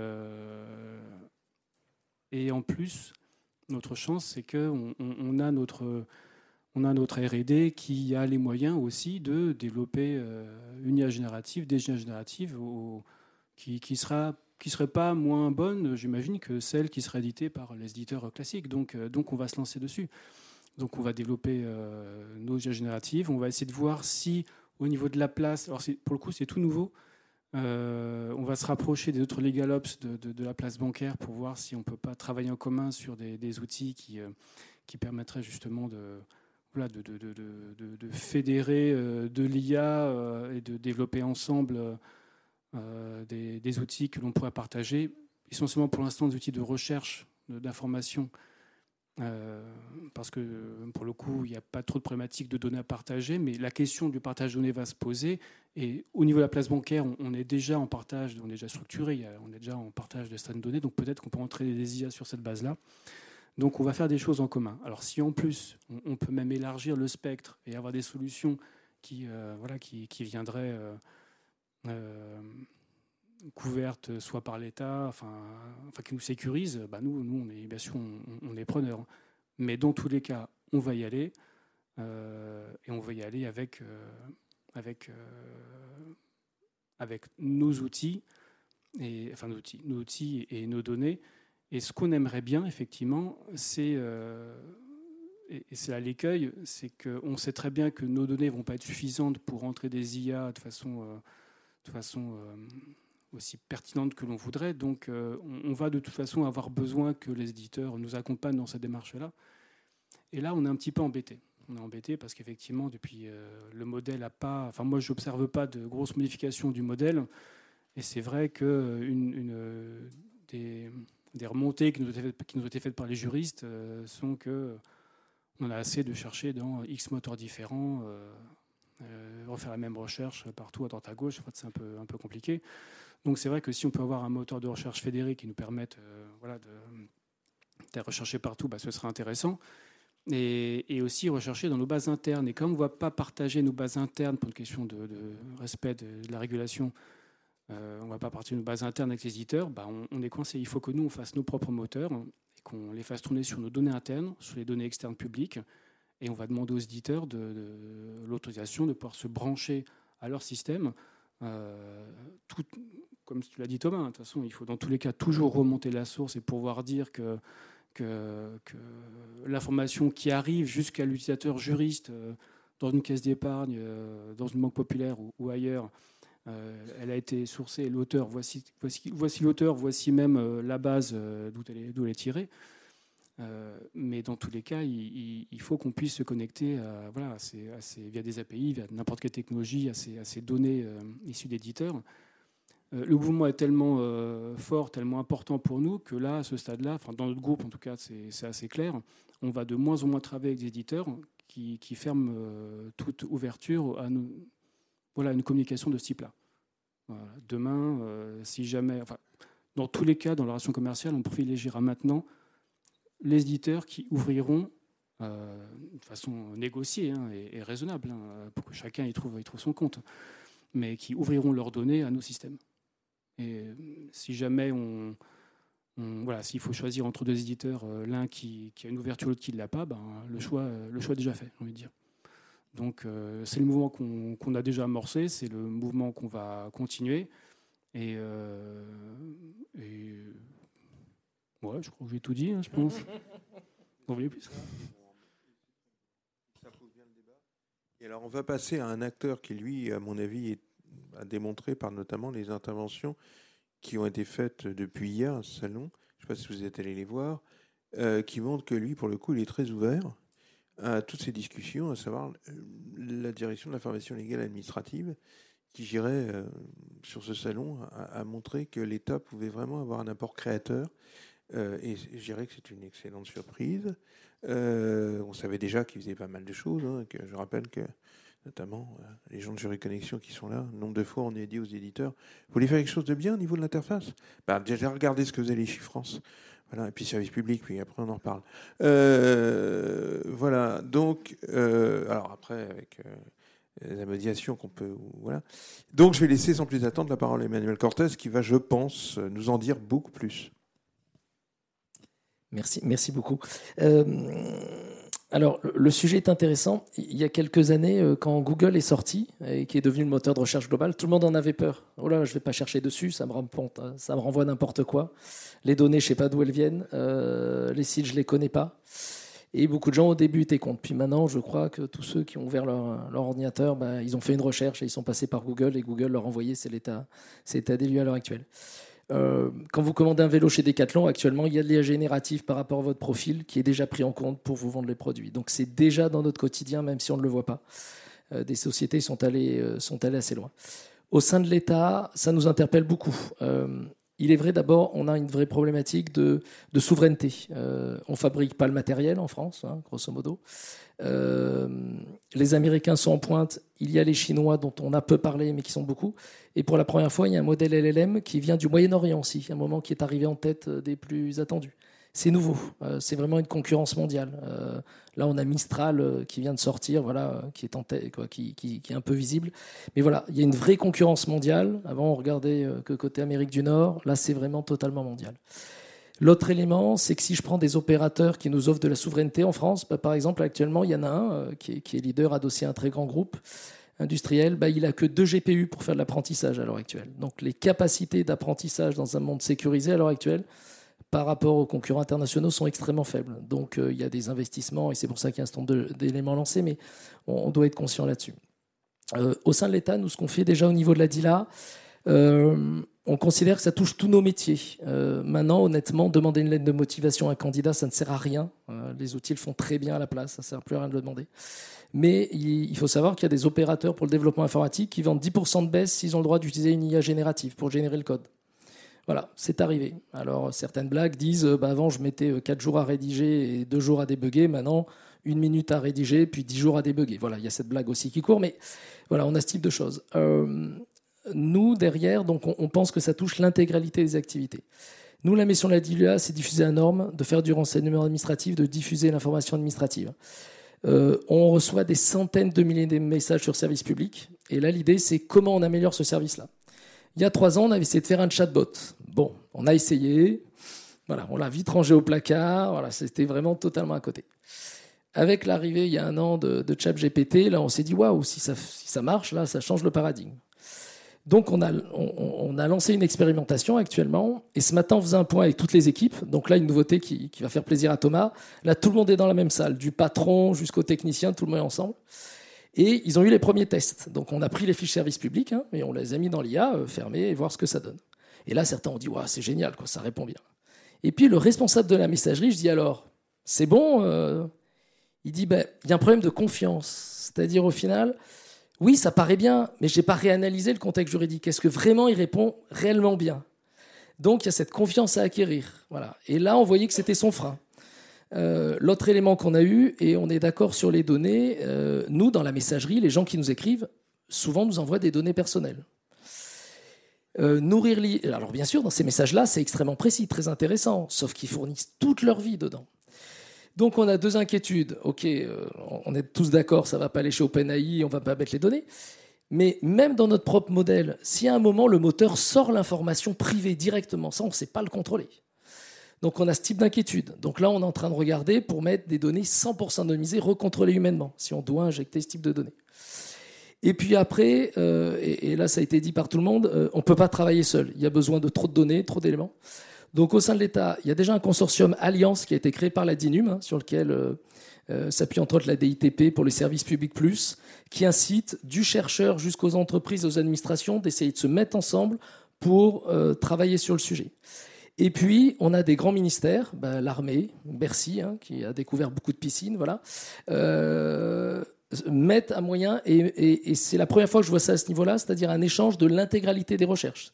Speaker 5: et en plus, notre chance, c'est qu'on on, a notre, R&D qui a les moyens aussi de développer euh, une IA générative, des IA génératives qui sera qui serait pas moins bonne, j'imagine, que celle qui serait éditée par les éditeurs classiques. Donc, euh, donc on va se lancer dessus. Donc on va développer euh, nos IA génératives. On va essayer de voir si au niveau de la place, alors pour le coup c'est tout nouveau, euh, on va se rapprocher des autres legal ops de, la place bancaire pour voir si on ne peut pas travailler en commun sur des, outils qui, qui permettraient justement de, de, fédérer euh, de l'IA et de développer ensemble des, des, outils que l'on pourrait partager, essentiellement pour l'instant des outils de recherche d'information euh, parce que pour le coup, il n'y a pas trop de problématiques de données à partager, mais la question du partage de données va se poser. Et au niveau de la place bancaire, on, est déjà en partage, on est déjà structuré, on est déjà en partage de de données, donc peut-être qu'on peut entraîner des IA sur cette base-là. Donc on va faire des choses en commun. Alors si en plus, on, peut même élargir le spectre et avoir des solutions qui, euh, voilà, qui, viendraient euh, couverte soit par l'État, enfin, qui nous sécurise, bah nous, nous, on est bien sûr, on, est preneurs. Mais dans tous les cas, on va y aller euh, et on va y aller avec, euh, avec, euh, avec nos outils et enfin nos outils, nos outils et nos données. Et ce qu'on aimerait bien, effectivement, c'est et c'est là l'écueil, c'est qu'on sait très bien que nos données vont pas être suffisantes pour entrer des IA de façon, de façon aussi pertinente que l'on voudrait. Donc euh, on, va de toute façon avoir besoin que les éditeurs nous accompagnent dans cette démarche-là. Et là, on est un petit peu embêté. On est embêté parce qu'effectivement, depuis euh, le modèle a pas. Enfin, moi, je n'observe pas de grosses modifications du modèle. Et c'est vrai que une, des, remontées qui nous, ont été faites par les juristes euh, sont que on a assez de chercher dans X moteurs différents. Refaire la même recherche partout à droite à gauche, c'est un peu, un peu compliqué. Donc c'est vrai que si on peut avoir un moteur de recherche fédéré qui nous permette euh, voilà, de, rechercher partout, bah, ce serait intéressant. Et, aussi rechercher dans nos bases internes. Et comme on ne va pas partager nos bases internes pour une question de, respect de, la régulation, euh, on ne va pas partager nos bases internes avec les éditeurs, bah, on, est coincé. Il faut que nous, on fasse nos propres moteurs et qu'on les fasse tourner sur nos données internes, sur les données externes publiques. Et on va demander aux éditeurs de, l'autorisation de pouvoir se brancher à leur système. Euh, comme tu l'as dit Thomas, hein, il faut dans tous les cas toujours remonter la source et pouvoir dire que, l'information qui arrive jusqu'à l'utilisateur juriste euh, dans une caisse d'épargne, euh, dans une banque populaire ou, ailleurs, elle a été sourcée, l'auteur, voici, l'auteur, voici même la base d'où elle est tirée. Mais dans tous les cas, il, faut qu'on puisse se connecter voilà, via des API, via n'importe quelle technologie, à ces, données issues d'éditeurs. Euh, le mouvement est tellement euh, fort, tellement important pour nous que là, à ce stade-là, dans notre groupe en tout cas, c'est assez clair, on va de moins en moins travailler avec des éditeurs qui, ferment euh, toute ouverture à nous, voilà, une communication de ce type-là. Demain, si jamais, enfin, dans tous les cas, dans la relation commerciale, on privilégiera maintenant les éditeurs qui ouvriront de façon négociée hein, et, raisonnable, hein, pour que chacun y trouve, trouve son compte, mais qui ouvriront leurs données à nos systèmes. Et euh, si jamais on, voilà, s'il faut choisir entre deux éditeurs, euh, l'un qui, a une ouverture, l'autre qui ne l'a pas, ben, le, choix, le choix est déjà fait, j'ai envie de dire. Donc euh, c'est le mouvement qu'on a déjà amorcé, c'est le mouvement qu'on va continuer. Et, ouais, je crois que j'ai tout dit, hein, je pense. Vous voulez plus
Speaker 2: Et alors on va passer à un acteur qui, lui, à mon avis, est à démontrer par notamment les interventions qui ont été faites depuis hier à ce salon. Je ne sais pas si vous êtes allé les voir, euh, qui montrent que lui, pour le coup, il est très ouvert à toutes ces discussions, à savoir euh, la direction de l'information légale administrative, qui, j'irais, euh, sur ce salon, a, montré que l'État pouvait vraiment avoir un apport créateur et je dirais que c'est une excellente surprise. on savait déjà qu'ils faisaient pas mal de choses. Hein, que je rappelle que notamment les gens de Jury Connexion qui sont là, nombre de fois on est dit aux éditeurs, vous voulez faire quelque chose de bien au niveau de l'interface? Bah, Déjà regardez ce que faisaient les chiffrances. Voilà, et puis service public, puis après on en reparle. voilà, donc, alors après, avec la médiation qu'on peut. Voilà. Donc je vais laisser sans plus attendre la parole à Emmanuel Cortez qui va, je pense, nous en dire beaucoup plus.
Speaker 6: Merci, merci beaucoup. Euh, alors, le sujet est intéressant. Il y a quelques années, euh, quand Google est sorti et qui est devenu le moteur de recherche global, tout le monde en avait peur. Oh là, je vais pas chercher dessus, ça me, hein. ça me renvoie n'importe quoi. Les données, je sais pas d'où elles viennent. Euh, les sites, je les connais pas. Et beaucoup de gens au début étaient contre. Puis maintenant, je crois que tous ceux qui ont ouvert leur, ordinateur, bah, ils ont fait une recherche et ils sont passés par Google et Google leur a envoyé, c'est l'état, des lieux à l'heure actuelle. Euh, quand vous commandez un vélo chez Decathlon, actuellement, il y a de l'IA génératif par rapport à votre profil qui est déjà pris en compte pour vous vendre les produits. Donc c'est déjà dans notre quotidien, même si on ne le voit pas. Euh, des sociétés sont allées, euh, sont allées assez loin. Au sein de l'État, ça nous interpelle beaucoup. Il est vrai d'abord, on a une vraie problématique de, souveraineté. On fabrique pas le matériel en France, hein, grosso modo. Euh, les Américains sont en pointe. Il y a les Chinois dont on a peu parlé, mais qui sont beaucoup. Et pour la première fois, il y a un modèle LLM qui vient du Moyen-Orient aussi, un moment qui est arrivé en tête des plus attendus c'est nouveau. Euh, c'est vraiment une concurrence mondiale. Euh, là, on a Mistral euh, qui vient de sortir, voilà, qui est en quoi, qui, est un peu visible. Mais voilà, il y a une vraie concurrence mondiale. Avant, on regardait que côté Amérique du Nord. Là, c'est vraiment totalement mondial. L'autre élément, c'est que si je prends des opérateurs qui nous offrent de la souveraineté en France, bah, par exemple, actuellement, il y en a un qui, est, leader, adossé à un très grand groupe industriel, bah, il a que deux GPU pour faire de l'apprentissage à l'heure actuelle. Donc les capacités d'apprentissage dans un monde sécurisé à l'heure actuelle, par rapport aux concurrents internationaux sont extrêmement faibles. Donc euh, il y a des investissements et c'est pour ça qu'il y a un certain nombre d'éléments lancés, mais on, doit être conscient là-dessus. Euh, au sein de l'État, nous, ce qu'on fait déjà au niveau de la DILA, euh, on considère que ça touche tous nos métiers. maintenant, honnêtement, demander une lettre de motivation à un candidat, ça ne sert à rien. les outils le font très bien à la place, ça ne sert plus à rien de le demander. Mais il faut savoir qu'il y a des opérateurs pour le développement informatique qui vendent 10% de baisse s'ils ont le droit d'utiliser une IA générative pour générer le code. Voilà, c'est arrivé. Alors certaines blagues disent, bah, avant je mettais 4 jours à rédiger et 2 jours à débugger, maintenant une minute à rédiger, puis 10 jours à débugger. Voilà, il y a cette blague aussi qui court, mais voilà, on a ce type de choses. Euh, nous, derrière, donc, on, pense que ça touche l'intégralité des activités. Nous, la mission de la DILUA, c'est diffuser la norme, de faire du renseignement administratif, de diffuser l'information administrative. Euh, on reçoit des centaines de milliers de messages sur service public. Et là, l'idée, c'est comment on améliore ce service-là. Il y a trois ans, on avait essayé de faire un chatbot. Bon, on a essayé. Voilà, on l'a vite rangé au placard. Voilà, c'était vraiment totalement à côté. Avec l'arrivée, il y a un an, de, ChatGPT, là, on s'est dit waouh, si ça marche, là, ça change le paradigme. Donc, on a, on, a lancé une expérimentation actuellement. Et ce matin, on faisait un point avec toutes les équipes. Donc là, une nouveauté qui, qui va faire plaisir à Thomas. Là, tout le monde est dans la même salle, du patron jusqu'au technicien, tout le monde est ensemble. Et ils ont eu les premiers tests. Donc on a pris les fiches services publics hein, et on les a mis dans l'IA, euh, fermées, et voir ce que ça donne. Et là, certains ont dit, ouais, c'est génial, quoi, ça répond bien. Et puis le responsable de la messagerie, je dis alors, c'est bon euh Il dit, ben, il y a un problème de confiance. C'est-à-dire au final, oui, ça paraît bien, mais je n'ai pas réanalysé le contexte juridique. Est-ce que vraiment il répond réellement bien? Donc il y a cette confiance à acquérir. Voilà. Et là, on voyait que c'était son frein. Euh, l'autre élément qu'on a eu, et on est d'accord sur les données, euh, nous, dans la messagerie, les gens qui nous écrivent, souvent nous envoient des données personnelles. Euh, nourrir Alors bien sûr, dans ces messages-là, c'est extrêmement précis, très intéressant, sauf qu'ils fournissent toute leur vie dedans. Donc on a deux inquiétudes. Ok, on est tous d'accord, ça va pas aller chez OpenAI, on va pas mettre les données. Mais même dans notre propre modèle, si à un moment le moteur sort l'information privée directement, ça on ne sait pas le contrôler. Donc on a ce type d'inquiétude. Donc là, on est en train de regarder pour mettre des données 100% anonymisées, recontrôlées humainement, si on doit injecter ce type de données. Et puis après, euh, et, là ça a été dit par tout le monde, euh, on ne peut pas travailler seul. Il y a besoin de trop de données, trop d'éléments. Donc au sein de l'État, il y a déjà un consortium Alliance qui a été créé par la DINUM, hein, sur lequel euh, s'appuie entre autres la DITP pour les services publics plus, qui incite du chercheur jusqu'aux entreprises, aux administrations, d'essayer de se mettre ensemble pour travailler sur le sujet. Et puis, on a des grands ministères, bah, l'armée, Bercy, hein, qui a découvert beaucoup de piscines, voilà, euh, mettent à moyen, et, c'est la première fois que je vois ça à ce niveau-là, c'est-à-dire un échange de l'intégralité des recherches.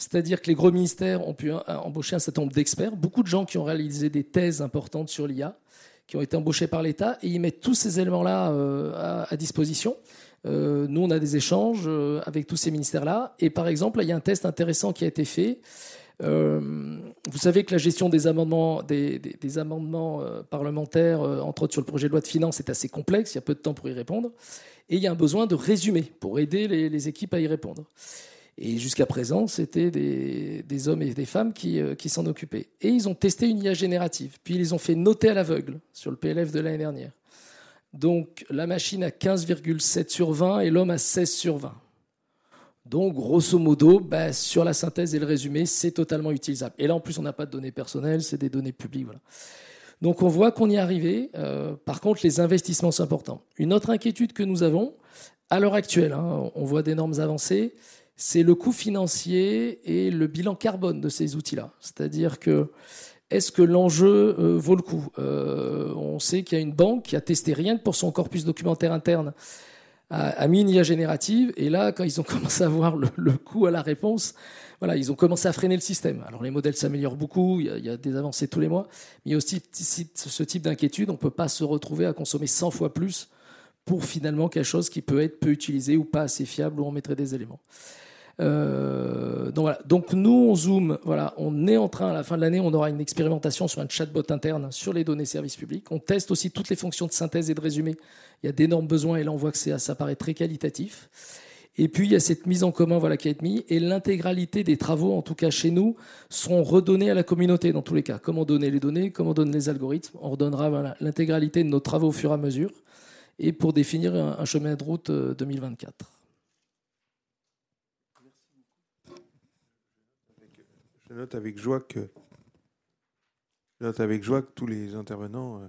Speaker 6: C'est-à-dire que les gros ministères ont pu embaucher un certain nombre d'experts, beaucoup de gens qui ont réalisé des thèses importantes sur l'IA, qui ont été embauchés par l'État, et ils mettent tous ces éléments-là euh, à, disposition. Euh, nous, on a des échanges euh, avec tous ces ministères-là. Et par exemple, il y a un test intéressant qui a été fait. vous savez que la gestion des amendements, des, amendements parlementaires, entre autres sur le projet de loi de finances, est assez complexe. Il y a peu de temps pour y répondre. Et il y a un besoin de résumé pour aider les équipes à y répondre. Et jusqu'à présent, c'était des, hommes et des femmes euh, qui, s'en occupaient. Et ils ont testé une IA générative. Puis ils les ont fait noter à l'aveugle sur le PLF de l'année dernière. Donc la machine a 15,7 sur 20 et l'homme a 16 sur 20. Donc, grosso modo, bah, sur la synthèse et le résumé, c'est totalement utilisable. Et là, en plus, on n'a pas de données personnelles, c'est des données publiques. Donc, on voit qu'on y est arrivé. Euh, par contre, les investissements sont importants. Une autre inquiétude que nous avons, à l'heure actuelle, hein, on voit d'énormes avancées, c'est le coût financier et le bilan carbone de ces outils-là. C'est-à-dire que est-ce que l'enjeu euh, vaut le coup? Euh, On sait qu'il y a une banque qui a testé rien que pour son corpus documentaire interne, a, mis une IA générative, et là, quand ils ont commencé à voir le, coût à la réponse, voilà, ils ont commencé à freiner le système. Alors les modèles s'améliorent beaucoup, il y, a, il y, a, des avancées tous les mois, mais il y a aussi ce type d'inquiétude, on ne peut pas se retrouver à consommer 100 fois plus pour finalement quelque chose qui peut être peu utilisé ou pas assez fiable où on mettrait des éléments. Euh, donc, voilà. donc nous, on zoom. Voilà, on est en train, à la fin de l'année, on aura une expérimentation sur un chatbot interne sur les données services publics. On teste aussi toutes les fonctions de synthèse et de résumé. Il y a d'énormes besoins et là, on voit que ça paraît très qualitatif. Et puis, il y a cette mise en commun voilà, qui été mise. Et l'intégralité des travaux, en tout cas chez nous, seront redonnés à la communauté dans tous les cas. Comment donner les données, comment donner les algorithmes. On redonnera l'intégralité de nos travaux au fur et à mesure. Et pour définir un chemin de route 2024.
Speaker 2: Je note avec joie que, note avec joie que tous les intervenants euh,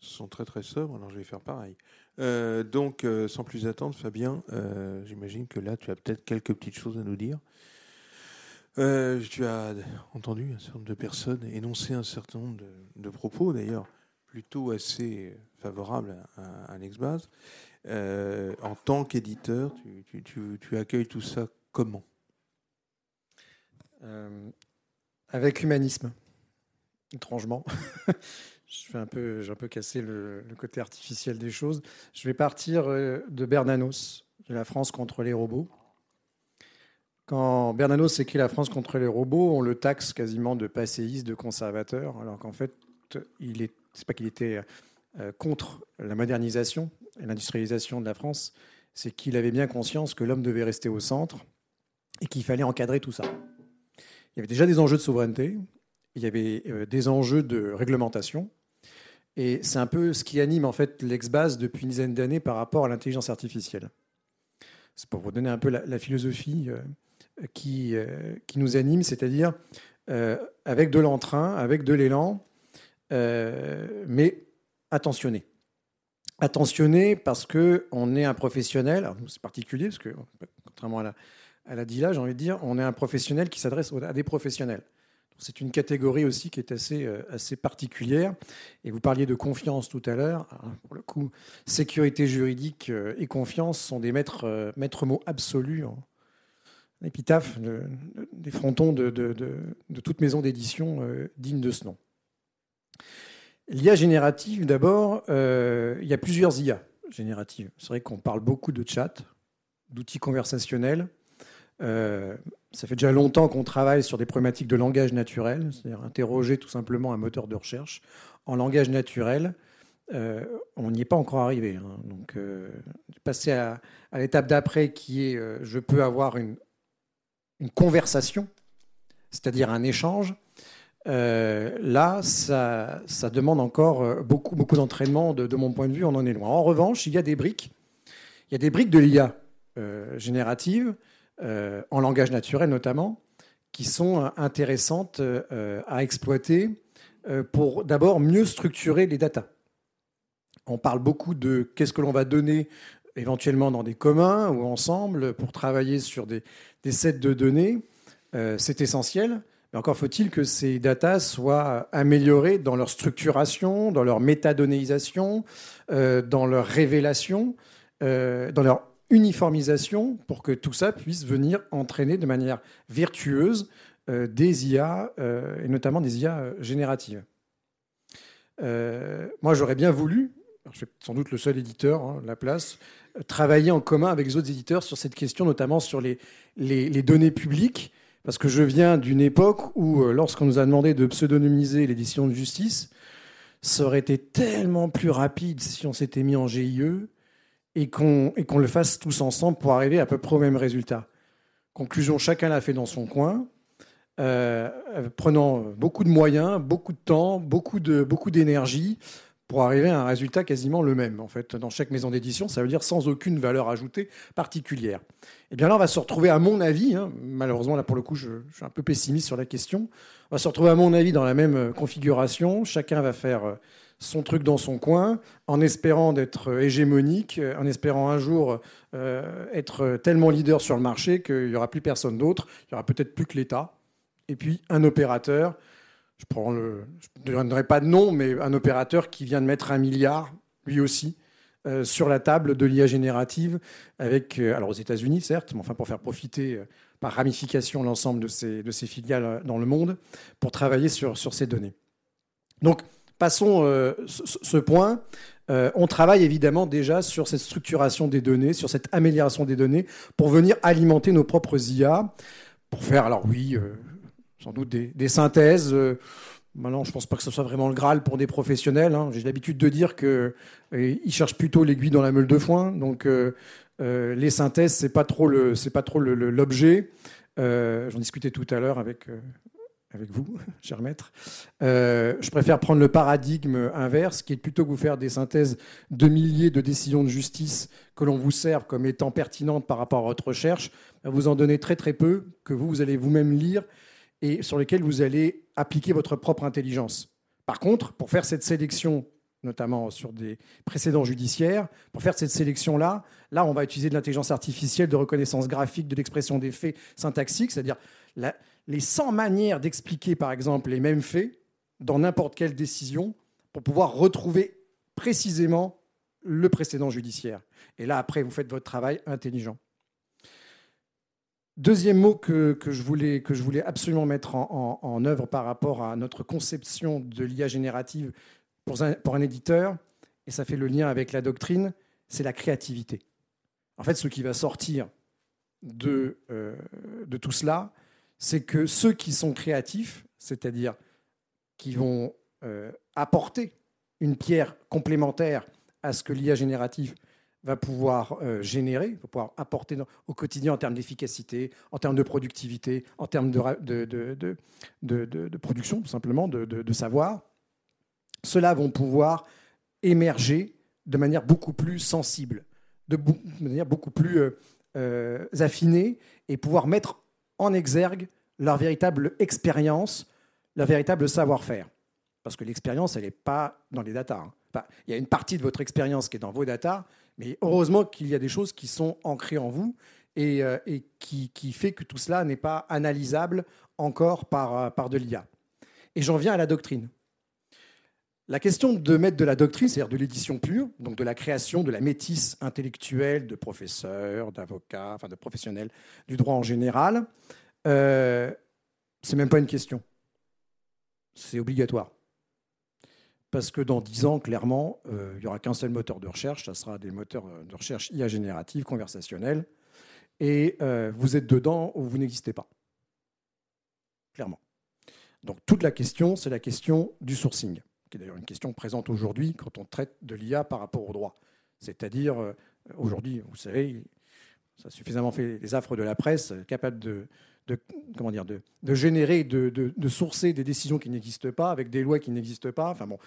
Speaker 2: sont très très sobres. Alors je vais faire pareil. Euh, donc, euh, sans plus attendre, Fabien, j'imagine que là, tu as peut-être quelques petites choses à nous dire. tu as entendu un certain nombre de personnes énoncer un certain nombre de, propos, d'ailleurs plutôt assez favorables à, à l'Exbase. en tant qu'éditeur, tu, accueilles tout ça comment?
Speaker 7: Avec humanisme, étrangement. je un peu, j'ai un peu cassé le, côté artificiel des choses. Je vais partir euh, de Bernanos, de La France contre les robots. Quand Bernanos écrit La France contre les robots, on le taxe quasiment de passéiste, de conservateur, alors qu'en fait, il est, c'est pas qu'il était euh, contre la modernisation et l'industrialisation de la France, c'est qu'il avait bien conscience que l'homme devait rester au centre et qu'il fallait encadrer tout ça. Il y avait déjà des enjeux de souveraineté, il y avait euh, des enjeux de réglementation. Et c'est un peu ce qui anime en fait l'ex-base depuis une dizaine d'années par rapport à l'intelligence artificielle. C'est pour vous donner un peu la, philosophie euh, qui, euh, qui nous anime, c'est-à-dire avec de l'entrain, avec de l'élan, mais attentionné. Attentionné parce qu'on est un professionnel, c'est particulier, parce que contrairement à la, à la DILA, j'ai envie de dire, on est un professionnel qui s'adresse à des professionnels. C'est une catégorie aussi qui est assez, euh, assez particulière. Et vous parliez de confiance tout à l'heure. Pour le coup, sécurité juridique euh, et confiance sont des maîtres, euh, mots absolus en épitaphe des frontons de, de, toute maison d'édition digne de ce nom. L'IA générative, d'abord, il y a plusieurs IA génératives. C'est vrai qu'on parle beaucoup de chat, d'outils conversationnels. Euh, ça fait déjà longtemps qu'on travaille sur des problématiques de langage naturel, c'est-à-dire interroger tout simplement un moteur de recherche en langage naturel. Euh, on n'y est pas encore arrivé. Hein. Donc, euh, passer à, l'étape d'après qui est je peux avoir une, conversation, c'est-à-dire un échange. là, ça, ça, demande encore beaucoup, beaucoup d'entraînement. De, de, mon point de vue, on en est loin. En revanche, il y a des briques. Il y a des briques de l'IA générative euh, en langage naturel notamment, qui sont euh, intéressantes euh, à exploiter pour d'abord mieux structurer les datas. On parle beaucoup de qu'est-ce que l'on va donner éventuellement dans des communs ou ensemble pour travailler sur des, sets de données. c'est essentiel. Mais encore faut-il que ces datas soient améliorées dans leur structuration, dans leur métadonnéisation, dans leur révélation, dans leur uniformisation pour que tout ça puisse venir entraîner de manière vertueuse euh, des IA, euh, et notamment des IA euh, génératives. moi, j'aurais bien voulu, je suis sans doute le seul éditeur, hein, la place, travailler en commun avec les autres éditeurs sur cette question, notamment sur les, les, données publiques, parce que je viens d'une époque où, lorsqu'on nous a demandé de pseudonymiser l'édition de justice, ça aurait été tellement plus rapide si on s'était mis en GIE et qu'on le fasse tous ensemble pour arriver à peu près au même résultat. Conclusion, chacun l'a fait dans son coin, euh, prenant beaucoup de moyens, beaucoup de temps, beaucoup d'énergie pour arriver à un résultat quasiment le même. En fait, dans chaque maison d'édition, ça veut dire sans aucune valeur ajoutée particulière. Et eh bien là, on va se retrouver, à mon avis, hein, malheureusement là pour le coup, je, je, suis un peu pessimiste sur la question. On va se retrouver, à mon avis, dans la même configuration. Chacun va faire euh, son truc dans son coin, en espérant d'être hégémonique, en espérant un jour euh, être tellement leader sur le marché qu'il n'y aura plus personne d'autre, il n'y aura peut-être plus que l'État, et puis un opérateur, je ne donnerai pas de nom, mais un opérateur qui vient de mettre un milliard, lui aussi, euh, sur la table de l'IA générative, avec, euh, alors aux États-Unis certes, mais enfin pour faire profiter par ramification l'ensemble de ces, de ces filiales dans le monde, pour travailler sur, sur ces données. Donc, Passons euh, ce, point. Euh, on travaille évidemment déjà sur cette structuration des données, sur cette amélioration des données, pour venir alimenter nos propres IA, pour faire, alors oui, euh, sans doute des, synthèses. Maintenant, je ne pense pas que ce soit vraiment le Graal pour des professionnels. Hein. J'ai l'habitude de dire qu'ils cherchent plutôt l'aiguille dans la meule de foin. Donc, les synthèses, ce n'est pas trop l'objet. J'en discutais tout à l'heure avec avec vous, cher maître. Euh, je préfère prendre le paradigme inverse, qui est plutôt que vous faire des synthèses de milliers de décisions de justice que l'on vous serve comme étant pertinentes par rapport à votre recherche, vous en donner très très peu, que vous, vous allez vous-même lire et sur lesquels vous allez appliquer votre propre intelligence. Par contre, pour faire cette sélection notamment sur des précédents judiciaires. Pour faire cette sélection-là, là, on va utiliser de l'intelligence artificielle, de reconnaissance graphique, de l'expression des faits syntaxiques, c'est-à-dire la, les 100 manières d'expliquer, par exemple, les mêmes faits dans n'importe quelle décision pour pouvoir retrouver précisément le précédent judiciaire. Et là, après, vous faites votre travail intelligent. Deuxième mot que, je, voulais, que je voulais absolument mettre en, œuvre par rapport à notre conception de l'IA générative pour un, pour un, éditeur, et ça fait le lien avec la doctrine, c'est la créativité. En fait, ce qui va sortir de, euh, de tout cela, c'est que ceux qui sont créatifs, c'est-à-dire qui vont euh, apporter une pierre complémentaire à ce que l'IA générative va pouvoir euh, générer, va pouvoir apporter au quotidien en termes d'efficacité, en termes de productivité, en termes de, production, tout simplement, de, savoir, ceux-là vont pouvoir émerger de manière beaucoup plus sensible, de, manière beaucoup plus euh, affinée, et pouvoir mettre en exergue leur véritable expérience, leur véritable savoir-faire. Parce que l'expérience, elle n'est pas dans les datas. Hein. il y a une partie de votre expérience qui est dans vos datas, mais heureusement qu'il y a des choses qui sont ancrées en vous et, euh, qui, qui, fait que tout cela n'est pas analysable encore par, euh, par de l'IA. Et j'en viens à la doctrine. La question de mettre de la doctrine, c'est-à-dire de l'édition pure, donc de la création, de la métisse intellectuelle de professeurs, d'avocats, enfin de professionnels du droit en général, euh, c'est même pas une question. C'est obligatoire. Parce que dans 10 ans, clairement, euh, il n'y aura qu'un seul moteur de recherche, ça sera des moteurs de recherche IA générative, conversationnels, et euh, vous êtes dedans ou vous n'existez pas. Clairement. Donc toute la question, c'est la question du sourcing qui est d'ailleurs une question présente aujourd'hui quand on traite de l'IA par rapport au droit. C'est-à-dire, euh, aujourd'hui, vous savez, ça a suffisamment fait les affres de la presse, euh, capable de, comment dire, de, générer, de, de, sourcer des décisions qui n'existent pas, avec des lois qui n'existent pas. Enfin bon,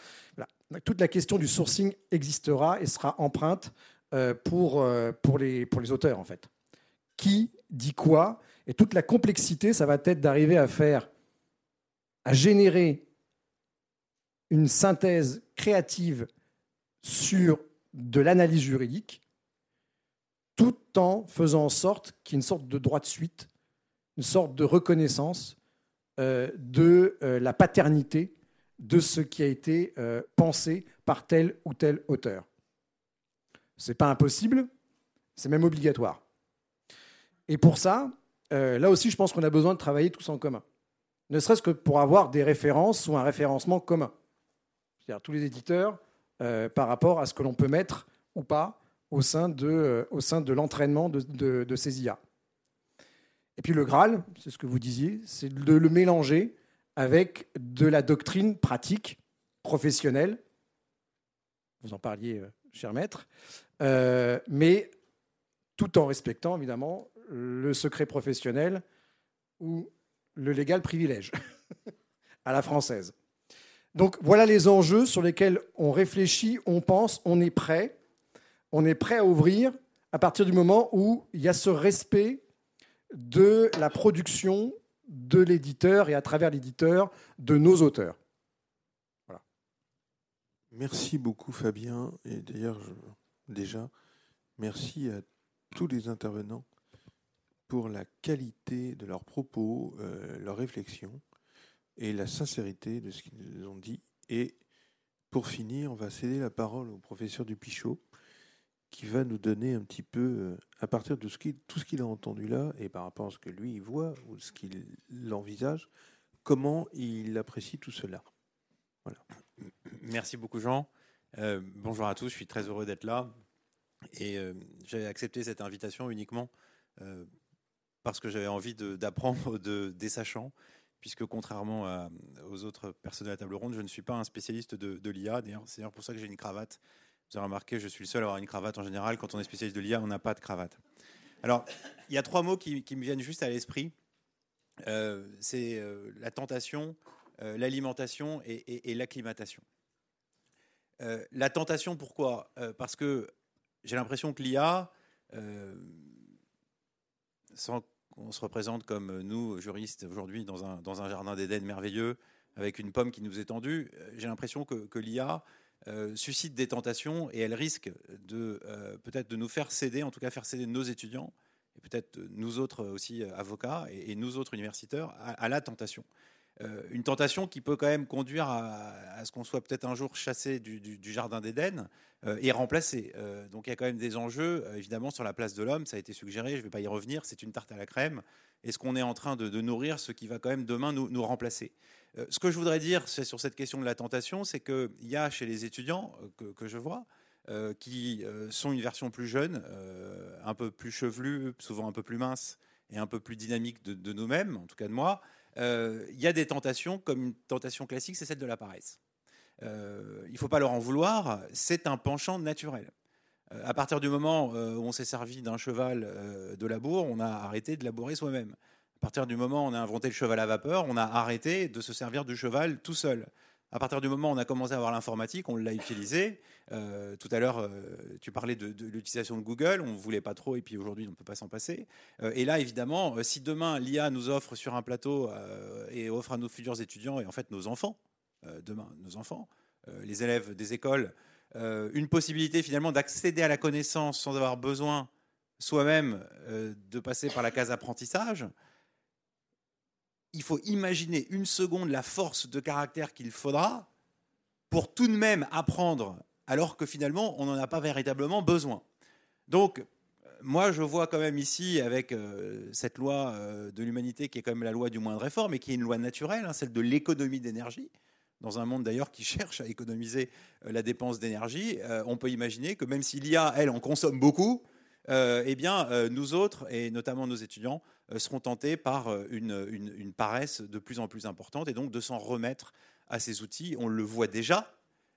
Speaker 7: Toute la question du sourcing existera et sera empreinte euh, pour, pour, les, pour les auteurs, en fait. Qui dit quoi Et toute la complexité, ça va être d'arriver à faire, à générer une synthèse créative sur de l'analyse juridique, tout en faisant en sorte qu'il y ait une sorte de droit de suite, une sorte de reconnaissance euh, de euh, la paternité de ce qui a été euh, pensé par tel ou tel auteur. Ce n'est pas impossible, C'est même obligatoire. Et pour ça, là aussi, je pense qu'on a besoin de travailler tous en commun. Ne serait-ce que pour avoir des références ou un référencement commun. C'est-à-dire tous les éditeurs euh, par rapport à ce que l'on peut mettre ou pas au sein de, euh, l'entraînement de, ces IA. Et puis le Graal, c'est ce que vous disiez, c'est de le mélanger avec de la doctrine pratique, professionnelle. Vous en parliez, euh, cher maître. Mais tout en respectant évidemment le secret professionnel ou le légal privilège à la française. Donc voilà les enjeux sur lesquels on réfléchit, on pense, on est prêt. On est prêt à ouvrir à partir du moment où il y a ce respect de la production de l'éditeur et à travers l'éditeur de nos auteurs. Voilà.
Speaker 2: Merci beaucoup Fabien. Et d'ailleurs, déjà, merci à tous les intervenants pour la qualité de leurs propos, euh, leurs réflexions et la sincérité de ce qu'ils ont dit. Et pour finir, on va céder la parole au professeur Dupichot qui va nous donner un petit peu, euh, à partir de tout ce qu'il a entendu là et par rapport à ce que lui il voit ou ce qu'il envisage, comment il apprécie tout cela.
Speaker 8: Merci beaucoup Jean. Euh, bonjour à tous, je suis très heureux d'être là. Et euh, j'ai accepté cette invitation uniquement euh, parce que j'avais envie d'apprendre de, des sachants, puisque contrairement à- aux autres personnes de la table ronde, je ne suis pas un spécialiste de, de l'IA. C'est d'ailleurs pour ça que j'ai une cravate. Vous avez remarqué, je suis le seul à avoir une cravate en général. Quand on est spécialiste de l'IA, on n'a pas de cravate. Alors, il y a trois mots qui, me viennent juste à l'esprit. Euh, c'est euh, la tentation, euh, l'alimentation et, et- l'acclimatation. La tentation, pourquoi? Parce que j'ai l'impression que l'IA, sans qu'on se représente comme nous, juristes, aujourd'hui, dans un, dans un jardin d'Éden merveilleux, avec une pomme qui nous est tendue, euh, j'ai l'impression que, que l'IA euh, suscite des tentations et elle risque de euh, peut-être de nous faire céder, en tout cas faire céder nos étudiants, et peut-être nous autres aussi euh, avocats et, nous autres universitaires, à la tentation. Euh, une tentation qui peut quand même conduire à, ce qu'on soit peut-être un jour chassé du, jardin d'Éden euh, et remplacé. Euh, donc il y a quand même des enjeux, évidemment, sur la place de l'homme. Ça a été suggéré, je ne vais pas y revenir. C'est une tarte à la crème. Est-ce qu'on est en train de, nourrir ce qui va quand même demain nous, remplacer? Ce que je voudrais dire sur cette question de la tentation, c'est qu'il y a chez les étudiants que, je vois, qui sont une version plus jeune, un peu plus chevelue, souvent un peu plus mince et un peu plus dynamique de nous-mêmes, en tout cas de moi, euh, il y a des tentations, comme une tentation classique, c'est celle de la paresse. Euh, il ne faut pas leur en vouloir, c'est un penchant naturel. Euh, à partir du moment euh, où on s'est servi d'un cheval de labour, on a arrêté de labourer soi-même. À partir du moment où on a inventé le cheval à vapeur, on a arrêté de se servir du cheval tout seul. À partir du moment où on a commencé à avoir l'informatique, on l'a utilisé. Euh, tout à l'heure, euh, tu parlais de, l'utilisation de Google, on ne voulait pas trop, et puis aujourd'hui, on ne peut pas s'en passer. Euh, et là, évidemment, si demain l'IA nous offre sur un plateau et offre à nos futurs étudiants, et en fait nos enfants, demain, nos enfants, les élèves des écoles, une possibilité finalement d'accéder à la connaissance sans avoir besoin soi-même de passer par la case apprentissage, il faut imaginer une seconde la force de caractère qu'il faudra pour tout de même apprendre alors que finalement on n'en a pas véritablement besoin. Donc, moi je vois quand même ici avec euh, cette loi euh, de l'humanité qui est quand même la loi du moindre effort, mais qui est une loi naturelle, hein, celle de l'économie d'énergie, dans un monde d'ailleurs qui cherche à économiser euh, la dépense d'énergie, on peut imaginer que même si l'IA, elle, en consomme beaucoup, eh bien, nous autres, et notamment nos étudiants, seront tentés par une- une paresse de plus en plus importante, et donc de s'en remettre à ces outils. On le voit déjà.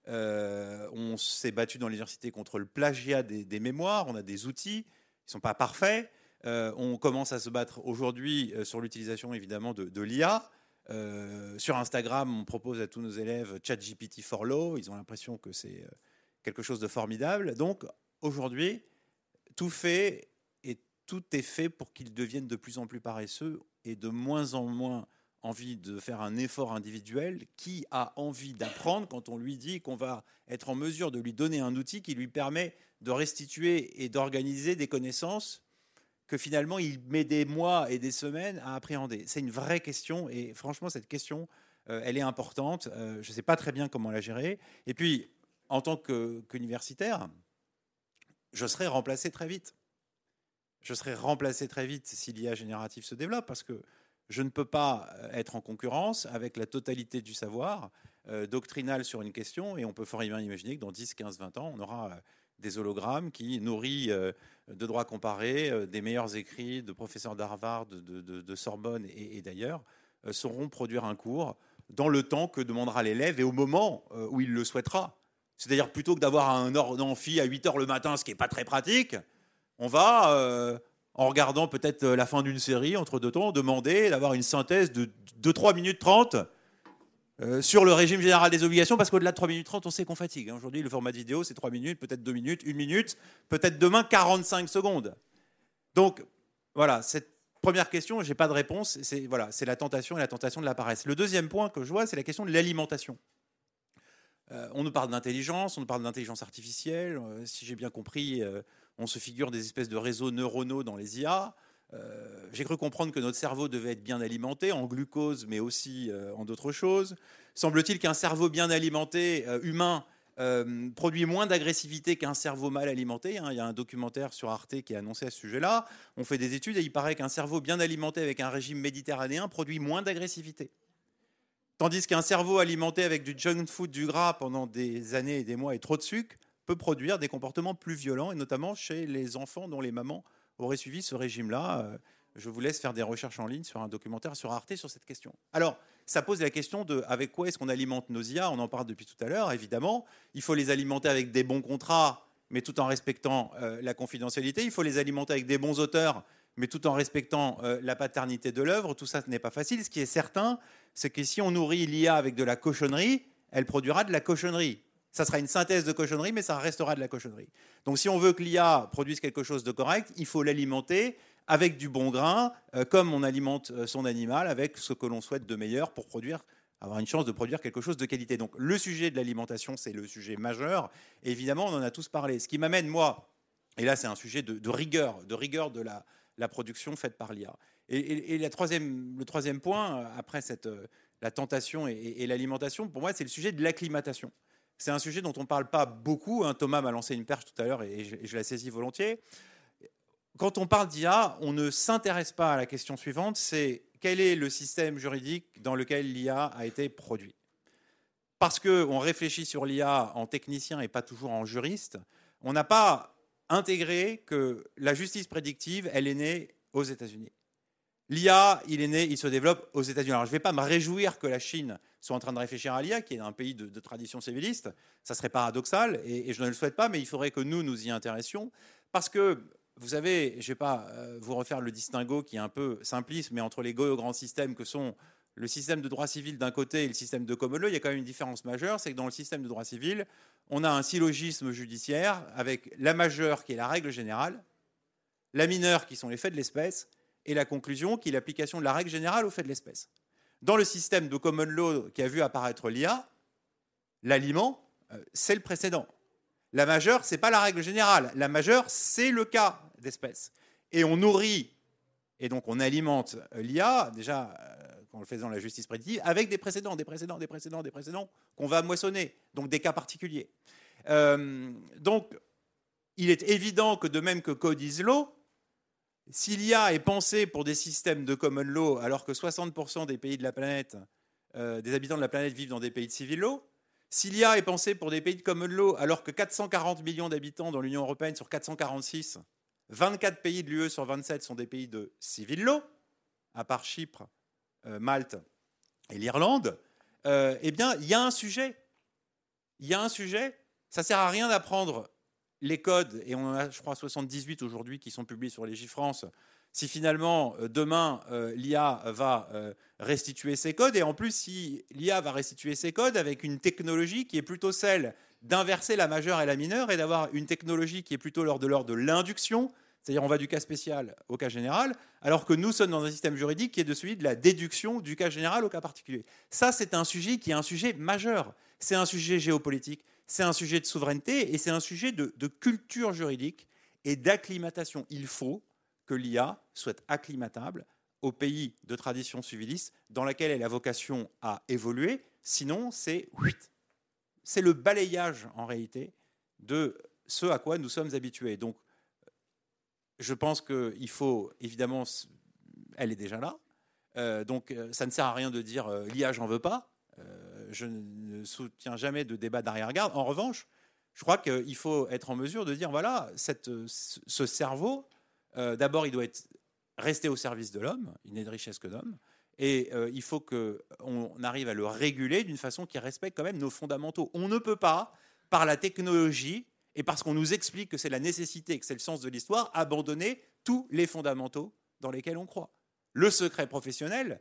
Speaker 8: Euh, on s'est battu dans l'université contre le plagiat des, mémoires. On a des outils, ils ne sont pas parfaits. Euh, on commence à se battre aujourd'hui euh, sur l'utilisation évidemment de, l'IA. Sur Instagram, on propose à tous nos élèves ChatGPT for Law. Ils ont l'impression que c'est quelque chose de formidable. Donc aujourd'hui, tout fait et tout est fait pour qu'ils deviennent de plus en plus paresseux et de moins en moins envie de faire un effort individuel. Qui a envie d'apprendre quand on lui dit qu'on va être en mesure de lui donner un outil qui lui permet de restituer et d'organiser des connaissances que finalement il met des mois et des semaines à appréhender C'est une vraie question et franchement cette question, euh, elle est importante. Euh, je ne sais pas très bien comment la gérer. Et puis, en tant qu'universitaire, je serai remplacé très vite. je serai remplacé très vite si l'IA générative se développe, parce que je ne peux pas être en concurrence avec la totalité du savoir euh, doctrinal sur une question, et on peut fort bien imaginer que dans 10, 15, 20 ans, on aura euh, des hologrammes qui, nourris euh, de droits comparés, des meilleurs écrits de professeurs d'Harvard, de, Sorbonne et, d'ailleurs, sauront produire un cours dans le temps que demandera l'élève et au moment où il le souhaitera. C'est-à-dire plutôt que d'avoir un amphi à 8 heures le matin, ce qui n'est pas très pratique, on va, en regardant peut-être la fin d'une série entre deux temps, demander d'avoir une synthèse de 2-3 minutes 30 euh, sur le régime général des obligations, parce qu'au-delà de 3 minutes 30, on sait qu'on fatigue. Hein. Aujourd'hui, le format de vidéo, c'est 3 minutes, peut-être 2 minutes, 1 minute, peut-être demain 45 secondes. Donc, voilà, cette première question, je n'ai pas de réponse. C'est la tentation et la tentation de la paresse. Le deuxième point que je vois, c'est la question de l'alimentation. Euh, on nous parle d'intelligence, on nous parle d'intelligence artificielle. Euh, si j'ai bien compris, on se figure des espèces de réseaux neuronaux dans les IA. Euh, j'ai cru comprendre que notre cerveau devait être bien alimenté en glucose, mais aussi euh, en d'autres choses. Semble-t-il qu'un cerveau bien alimenté, euh, humain, produit moins d'agressivité qu'un cerveau mal alimenté. Hein. Il y a un documentaire sur Arte qui a annoncé à ce sujet-là. On fait des études et il paraît qu'un cerveau bien alimenté avec un régime méditerranéen produit moins d'agressivité. Tandis qu'un cerveau alimenté avec du junk food, du gras pendant des années et des mois et trop de sucre peut produire des comportements plus violents, et notamment chez les enfants dont les mamans aurait suivi ce régime-là. Euh, je vous laisse faire des recherches en ligne sur un documentaire sur Arte sur cette question. Alors, ça pose la question de avec quoi est-ce qu'on alimente nos IA On en parle depuis tout à l'heure, évidemment. Il faut les alimenter avec des bons contrats, mais tout en respectant euh, la confidentialité. Il faut les alimenter avec des bons auteurs, mais tout en respectant euh, la paternité de l'œuvre. Tout ça, ce n'est pas facile. Ce qui est certain, c'est que si on nourrit l'IA avec de la cochonnerie, elle produira de la cochonnerie ça sera une synthèse de cochonnerie, mais ça restera de la cochonnerie. Donc si on veut que l'IA produise quelque chose de correct, il faut l'alimenter avec du bon grain, euh, comme on alimente euh, son animal avec ce que l'on souhaite de meilleur pour produire avoir une chance de produire quelque chose de qualité. Donc le sujet de l'alimentation, c'est le sujet majeur. évidemment, on en a tous parlé. Ce qui m'amène, moi, et là c'est un sujet de, rigueur, de rigueur de la, production faite par l'IA. Et, le troisième point, euh, après cette, la tentation et l'alimentation, pour moi, c'est le sujet de l'acclimatation. C'est un sujet dont on ne parle pas beaucoup. Hein. Thomas m'a lancé une perche tout à l'heure et je, la saisis volontiers. Quand on parle d'IA, on ne s'intéresse pas à la question suivante, c'est quel est le système juridique dans lequel l'IA a été produit? Parce qu'on réfléchit sur l'IA en technicien et pas toujours en juriste, on n'a pas intégré que la justice prédictive, elle est née aux États-Unis. L'IA, il est né, il se développe aux États-Unis. Alors, je ne vais pas me réjouir que la Chine soit en train de réfléchir à l'IA, qui est un pays de, tradition civiliste. Ça serait paradoxal, et, je ne le souhaite pas, mais il faudrait que nous nous y intéressions. Parce que, vous savez, je ne vais pas euh, vous refaire le distinguo qui est un peu simpliste, mais entre les grands systèmes que sont le système de droit civil d'un côté et le système de common il y a quand même une différence majeure, c'est que dans le système de droit civil, on a un syllogisme judiciaire avec la majeure qui est la règle générale, la mineure qui sont les faits de l'espèce, et la conclusion qui est l'application de la règle générale au fait de l'espèce. Dans le système de common law qui a vu apparaître l'IA, l'aliment, euh, c'est le précédent. La majeure, ce n'est pas la règle générale. La majeure, c'est le cas d'espèce. Et on nourrit, et donc on alimente euh, l'IA, déjà, euh, on le fait dans la justice prédictive, avec des précédents, des précédents, des précédents, des précédents, qu'on va moissonner, donc des cas particuliers. donc, il est évident que de même que Code is law, si l'IA est pensée pour des systèmes de common law, alors que 60% des pays de la planète, euh, des habitants de la planète vivent dans des pays de civil law, si l'IA est pensée pour des pays de common law, alors que 440 millions d'habitants dans l'Union européenne sur 446, 24 pays de l'UE sur 27 sont des pays de civil law, à part Chypre, euh, Malte et l'Irlande, euh, eh bien, il y a un sujet. Il y a un sujet. Ça sert à rien d'apprendre les codes, et on en a, je crois, 78 aujourd'hui qui sont publiés sur Légifrance, si finalement euh, demain euh, l'IA va euh, restituer ses codes, et en plus si l'IA va restituer ses codes avec une technologie qui est plutôt celle d'inverser la majeure et la mineure, et d'avoir une technologie qui est plutôt de l'ordre de l'induction, c'est-à-dire on va du cas spécial au cas général, alors que nous sommes dans un système juridique qui est de celui de la déduction du cas général au cas particulier. Ça, c'est un sujet qui est un sujet majeur. C'est un sujet géopolitique, c'est un sujet de souveraineté et c'est un sujet de, culture juridique et d'acclimatation. Il faut que l'IA soit acclimatable au pays de tradition civiliste dans laquelle elle a vocation à évoluer. Sinon, c'est c'est le balayage en réalité de ce à quoi nous sommes habitués. Donc, je pense qu'il faut évidemment, elle est déjà là. Euh, donc euh, ça ne sert à rien de dire euh, l'IA, j'en veux pas. Je ne soutiens jamais de débat d'arrière-garde. En revanche, je crois qu'il faut être en mesure de dire voilà, ce cerveau, d'abord, il doit être rester au service de l'homme, il n'est de richesse que d'homme. Et il faut qu'on arrive à le réguler d'une façon qui respecte quand même nos fondamentaux. On ne peut pas, par la technologie, et parce qu'on nous explique que c'est la nécessité, que c'est le sens de l'histoire, abandonner tous les fondamentaux dans lesquels on croit. Le secret professionnel,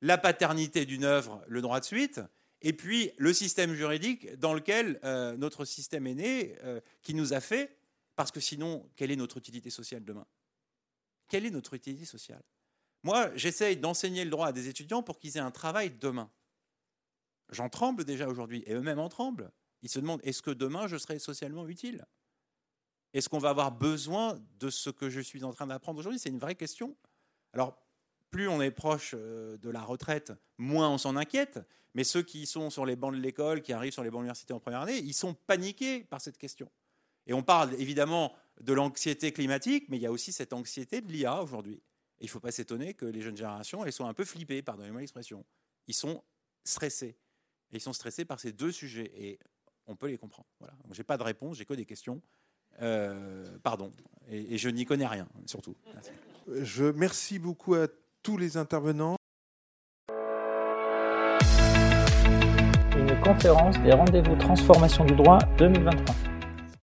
Speaker 8: la paternité d'une œuvre, le droit de suite, et puis le système juridique dans lequel euh, notre système est né, euh, qui nous a fait, parce que sinon, quelle est notre utilité sociale demain? Quelle est notre utilité sociale? Moi, j'essaye d'enseigner le droit à des étudiants pour qu'ils aient un travail demain. J'en tremble déjà aujourd'hui, et eux-mêmes en tremblent. Ils se demandent, est-ce que demain je serai socialement utile? Est-ce qu'on va avoir besoin de ce que je suis en train d'apprendre aujourd'hui? C'est une vraie question. Alors, plus on est proche euh, de la retraite, moins on s'en inquiète. Mais ceux qui sont sur les bancs de l'école, qui arrivent sur les bancs de l'université en première année, ils sont paniqués par cette question. Et on parle évidemment de l'anxiété climatique, mais il y a aussi cette anxiété de l'IA aujourd'hui. il ne faut pas s'étonner que les jeunes générations, elles soient un peu flippées, pardonnez-moi l'expression. Ils sont stressés. Et ils sont stressés par ces deux sujets. Et on peut les comprendre. Voilà. Je n'ai pas de réponse, j'ai que des questions. Euh, pardon. Et, je n'y connais rien, surtout.
Speaker 2: Je merci beaucoup à tous les intervenants.
Speaker 1: Une conférence des rendez-vous transformation du droit 2023.